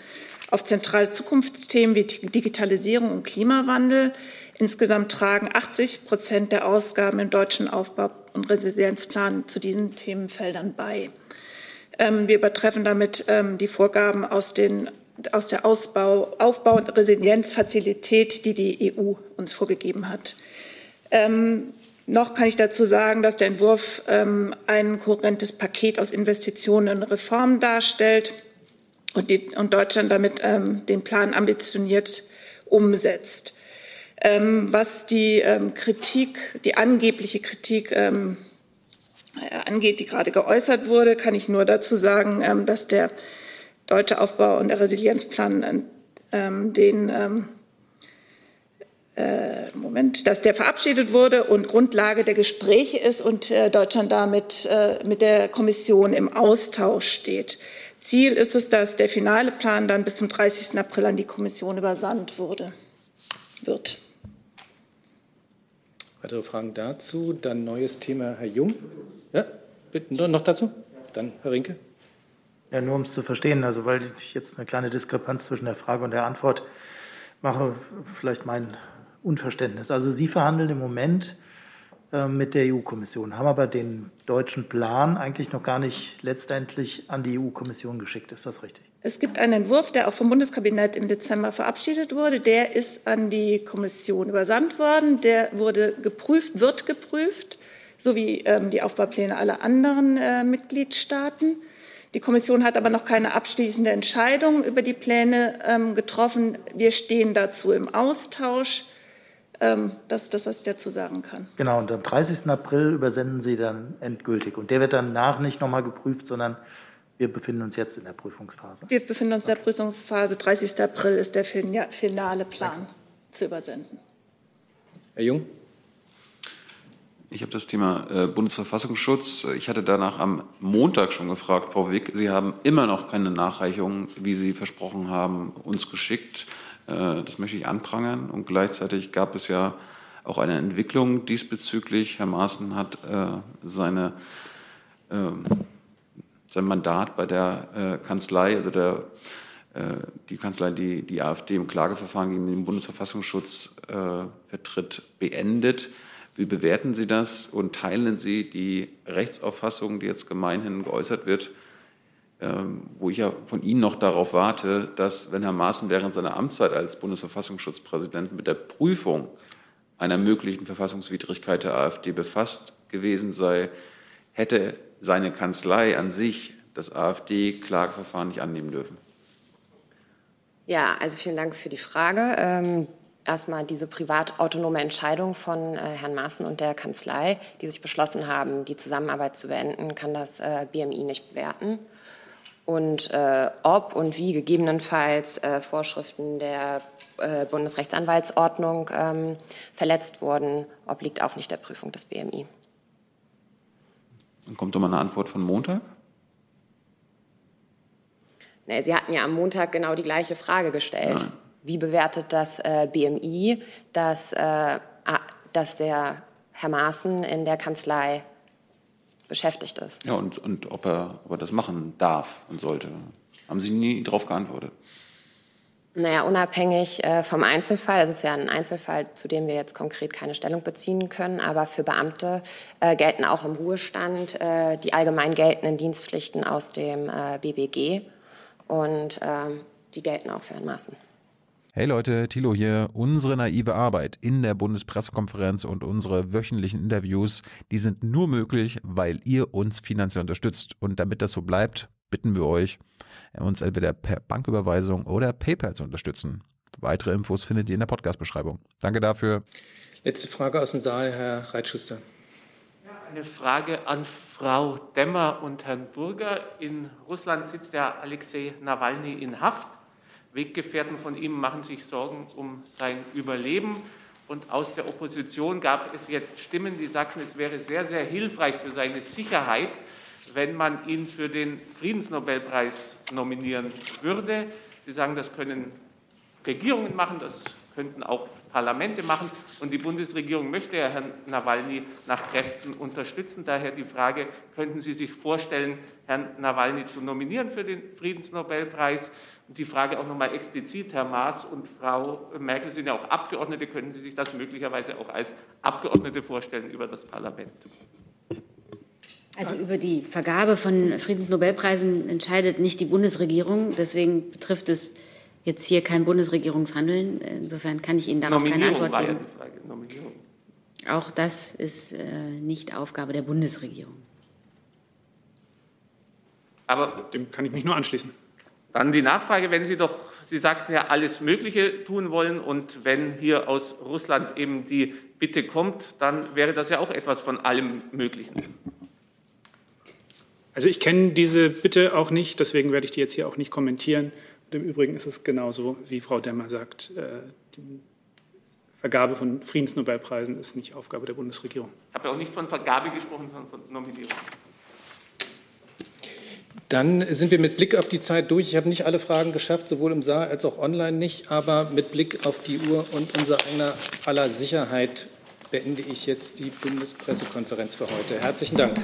auf zentrale Zukunftsthemen wie Digitalisierung und Klimawandel. Insgesamt tragen 80 Prozent der Ausgaben im deutschen Aufbau- und Resilienzplan zu diesen Themenfeldern bei. Ähm, wir übertreffen damit ähm, die Vorgaben aus, den, aus der Ausbau, Aufbau- und Resilienzfazilität, die die EU uns vorgegeben hat. Noch kann ich dazu sagen, dass der Entwurf ähm, ein kohärentes Paket aus Investitionen und Reformen darstellt und, die, und Deutschland damit ähm, den Plan ambitioniert umsetzt. Ähm, was die ähm, Kritik, die angebliche Kritik ähm, äh, angeht, die gerade geäußert wurde, kann ich nur dazu sagen, ähm, dass der deutsche Aufbau- und der Resilienzplan den Moment, dass der verabschiedet wurde und Grundlage der Gespräche ist und äh, Deutschland damit äh, mit der Kommission im Austausch steht. Ziel ist es, dass der finale Plan dann bis zum 30. April an die Kommission übersandt wurde, wird. Weitere Fragen dazu? Dann neues Thema, Herr Jung. Ja, bitte noch dazu? Dann Herr Rinke. Ja, nur um es zu verstehen, also weil ich jetzt eine kleine Diskrepanz zwischen der Frage und der Antwort mache, vielleicht mein Unverständnis. Also Sie verhandeln im Moment äh, mit der EU-Kommission, haben aber den deutschen Plan eigentlich noch gar nicht letztendlich an die EU-Kommission geschickt. Ist das richtig? Es gibt einen Entwurf, der auch vom Bundeskabinett im Dezember verabschiedet wurde. Der ist an die Kommission übersandt worden. Der wurde geprüft, wird geprüft, so wie ähm, die Aufbaupläne aller anderen äh, Mitgliedstaaten. Die Kommission hat aber noch keine abschließende Entscheidung über die Pläne ähm, getroffen. Wir stehen dazu im Austausch. Ähm, das ist das, was ich dazu sagen kann. Genau, und am 30. April übersenden Sie dann endgültig. Und der wird danach nicht nochmal geprüft, sondern wir befinden uns jetzt in der Prüfungsphase. Wir befinden uns in der Prüfungsphase. 30. April ist der finale Plan Danke. zu übersenden. Herr Jung? Ich habe das Thema äh, Bundesverfassungsschutz. Ich hatte danach am Montag schon gefragt, Frau Wick. Sie haben immer noch keine Nachreichung, wie Sie versprochen haben, uns geschickt. Äh, das möchte ich anprangern. Und gleichzeitig gab es ja auch eine Entwicklung diesbezüglich. Herr Maaßen hat äh, seine, ähm, sein Mandat bei der äh, Kanzlei, also der, die Kanzlei, die die AfD im Klageverfahren gegen den Bundesverfassungsschutz vertritt, beendet. Wie bewerten Sie das und teilen Sie die Rechtsauffassung, die jetzt gemeinhin geäußert wird, wo ich ja von Ihnen noch darauf warte, dass, wenn Herr Maaßen während seiner Amtszeit als Bundesverfassungsschutzpräsident mit der Prüfung einer möglichen Verfassungswidrigkeit der AfD befasst gewesen sei, hätte seine Kanzlei an sich das AfD-Klageverfahren nicht annehmen dürfen. Ja, also vielen Dank für die Frage. Ähm, erstmal diese privatautonome Entscheidung von äh, Herrn Maaßen und der Kanzlei, die sich beschlossen haben, die Zusammenarbeit zu beenden, kann das äh, BMI nicht bewerten und äh, ob und wie gegebenenfalls äh, Vorschriften der äh, Bundesrechtsanwaltsordnung ähm, verletzt wurden, obliegt auch nicht der Prüfung des BMI. Dann kommt doch mal eine Antwort von Montag. Nee, Sie hatten ja am Montag genau die gleiche Frage gestellt. Nein. Wie bewertet das äh, BMI, dass, äh, dass der Herr Maaßen in der Kanzlei beschäftigt ist. Ja, und, und ob, er, ob er das machen darf und sollte. Haben Sie nie darauf geantwortet? Naja, unabhängig äh, vom Einzelfall, also es ist ja ein Einzelfall, zu dem wir jetzt konkret keine Stellung beziehen können, aber für Beamte äh, gelten auch im Ruhestand äh, die allgemein geltenden Dienstpflichten aus dem äh, BBG und ähm, die gelten auch für Herrn Maaßen. Hey Leute, Thilo hier. Unsere naive Arbeit in der Bundespressekonferenz und unsere wöchentlichen Interviews, die sind nur möglich, weil ihr uns finanziell unterstützt. Und damit das so bleibt, bitten wir euch, uns entweder per Banküberweisung oder PayPal zu unterstützen. Weitere Infos findet ihr in der Podcast-Beschreibung. Danke dafür. Letzte Frage aus dem Saal, Herr Reitschuster. Eine Frage an Frau Demmer und Herrn Burger. In Russland sitzt der Alexei Nawalny in Haft. Weggefährten von ihm machen sich Sorgen um sein Überleben. Und aus der Opposition gab es jetzt Stimmen, die sagten, es wäre sehr, sehr hilfreich für seine Sicherheit, wenn man ihn für den Friedensnobelpreis nominieren würde. Sie sagen, das können Regierungen machen, das könnten auch Parlamente machen. Und die Bundesregierung möchte ja Herrn Nawalny nach Kräften unterstützen. Daher die Frage, könnten Sie sich vorstellen, Herrn Nawalny zu nominieren für den Friedensnobelpreis? Und die Frage auch nochmal explizit, Herr Maas und Frau Merkel sind ja auch Abgeordnete, können Sie sich das möglicherweise auch als Abgeordnete vorstellen über das Parlament? Also über die Vergabe von Friedensnobelpreisen entscheidet nicht die Bundesregierung. Deswegen betrifft es jetzt hier kein Bundesregierungshandeln. Insofern kann ich Ihnen darauf keine Antwort geben. Ja Auch das ist äh, nicht Aufgabe der Bundesregierung. Aber dem kann ich mich nur anschließen. Dann die Nachfrage, wenn Sie doch, Sie sagten ja, alles Mögliche tun wollen und wenn hier aus Russland eben die Bitte kommt, dann wäre das ja auch etwas von allem Möglichen. Also ich kenne diese Bitte auch nicht, deswegen werde ich die jetzt hier auch nicht kommentieren. Und im Übrigen ist es genauso, wie Frau Demmer sagt. Äh, die Vergabe von Friedensnobelpreisen ist nicht Aufgabe der Bundesregierung. Ich habe ja auch nicht von Vergabe gesprochen, sondern von Nominierung. Dann sind wir mit Blick auf die Zeit durch. Ich habe nicht alle Fragen geschafft, sowohl im Saal als auch online nicht. Aber mit Blick auf die Uhr und unser eigener aller Sicherheit beende ich jetzt die Bundespressekonferenz für heute. Herzlichen Dank.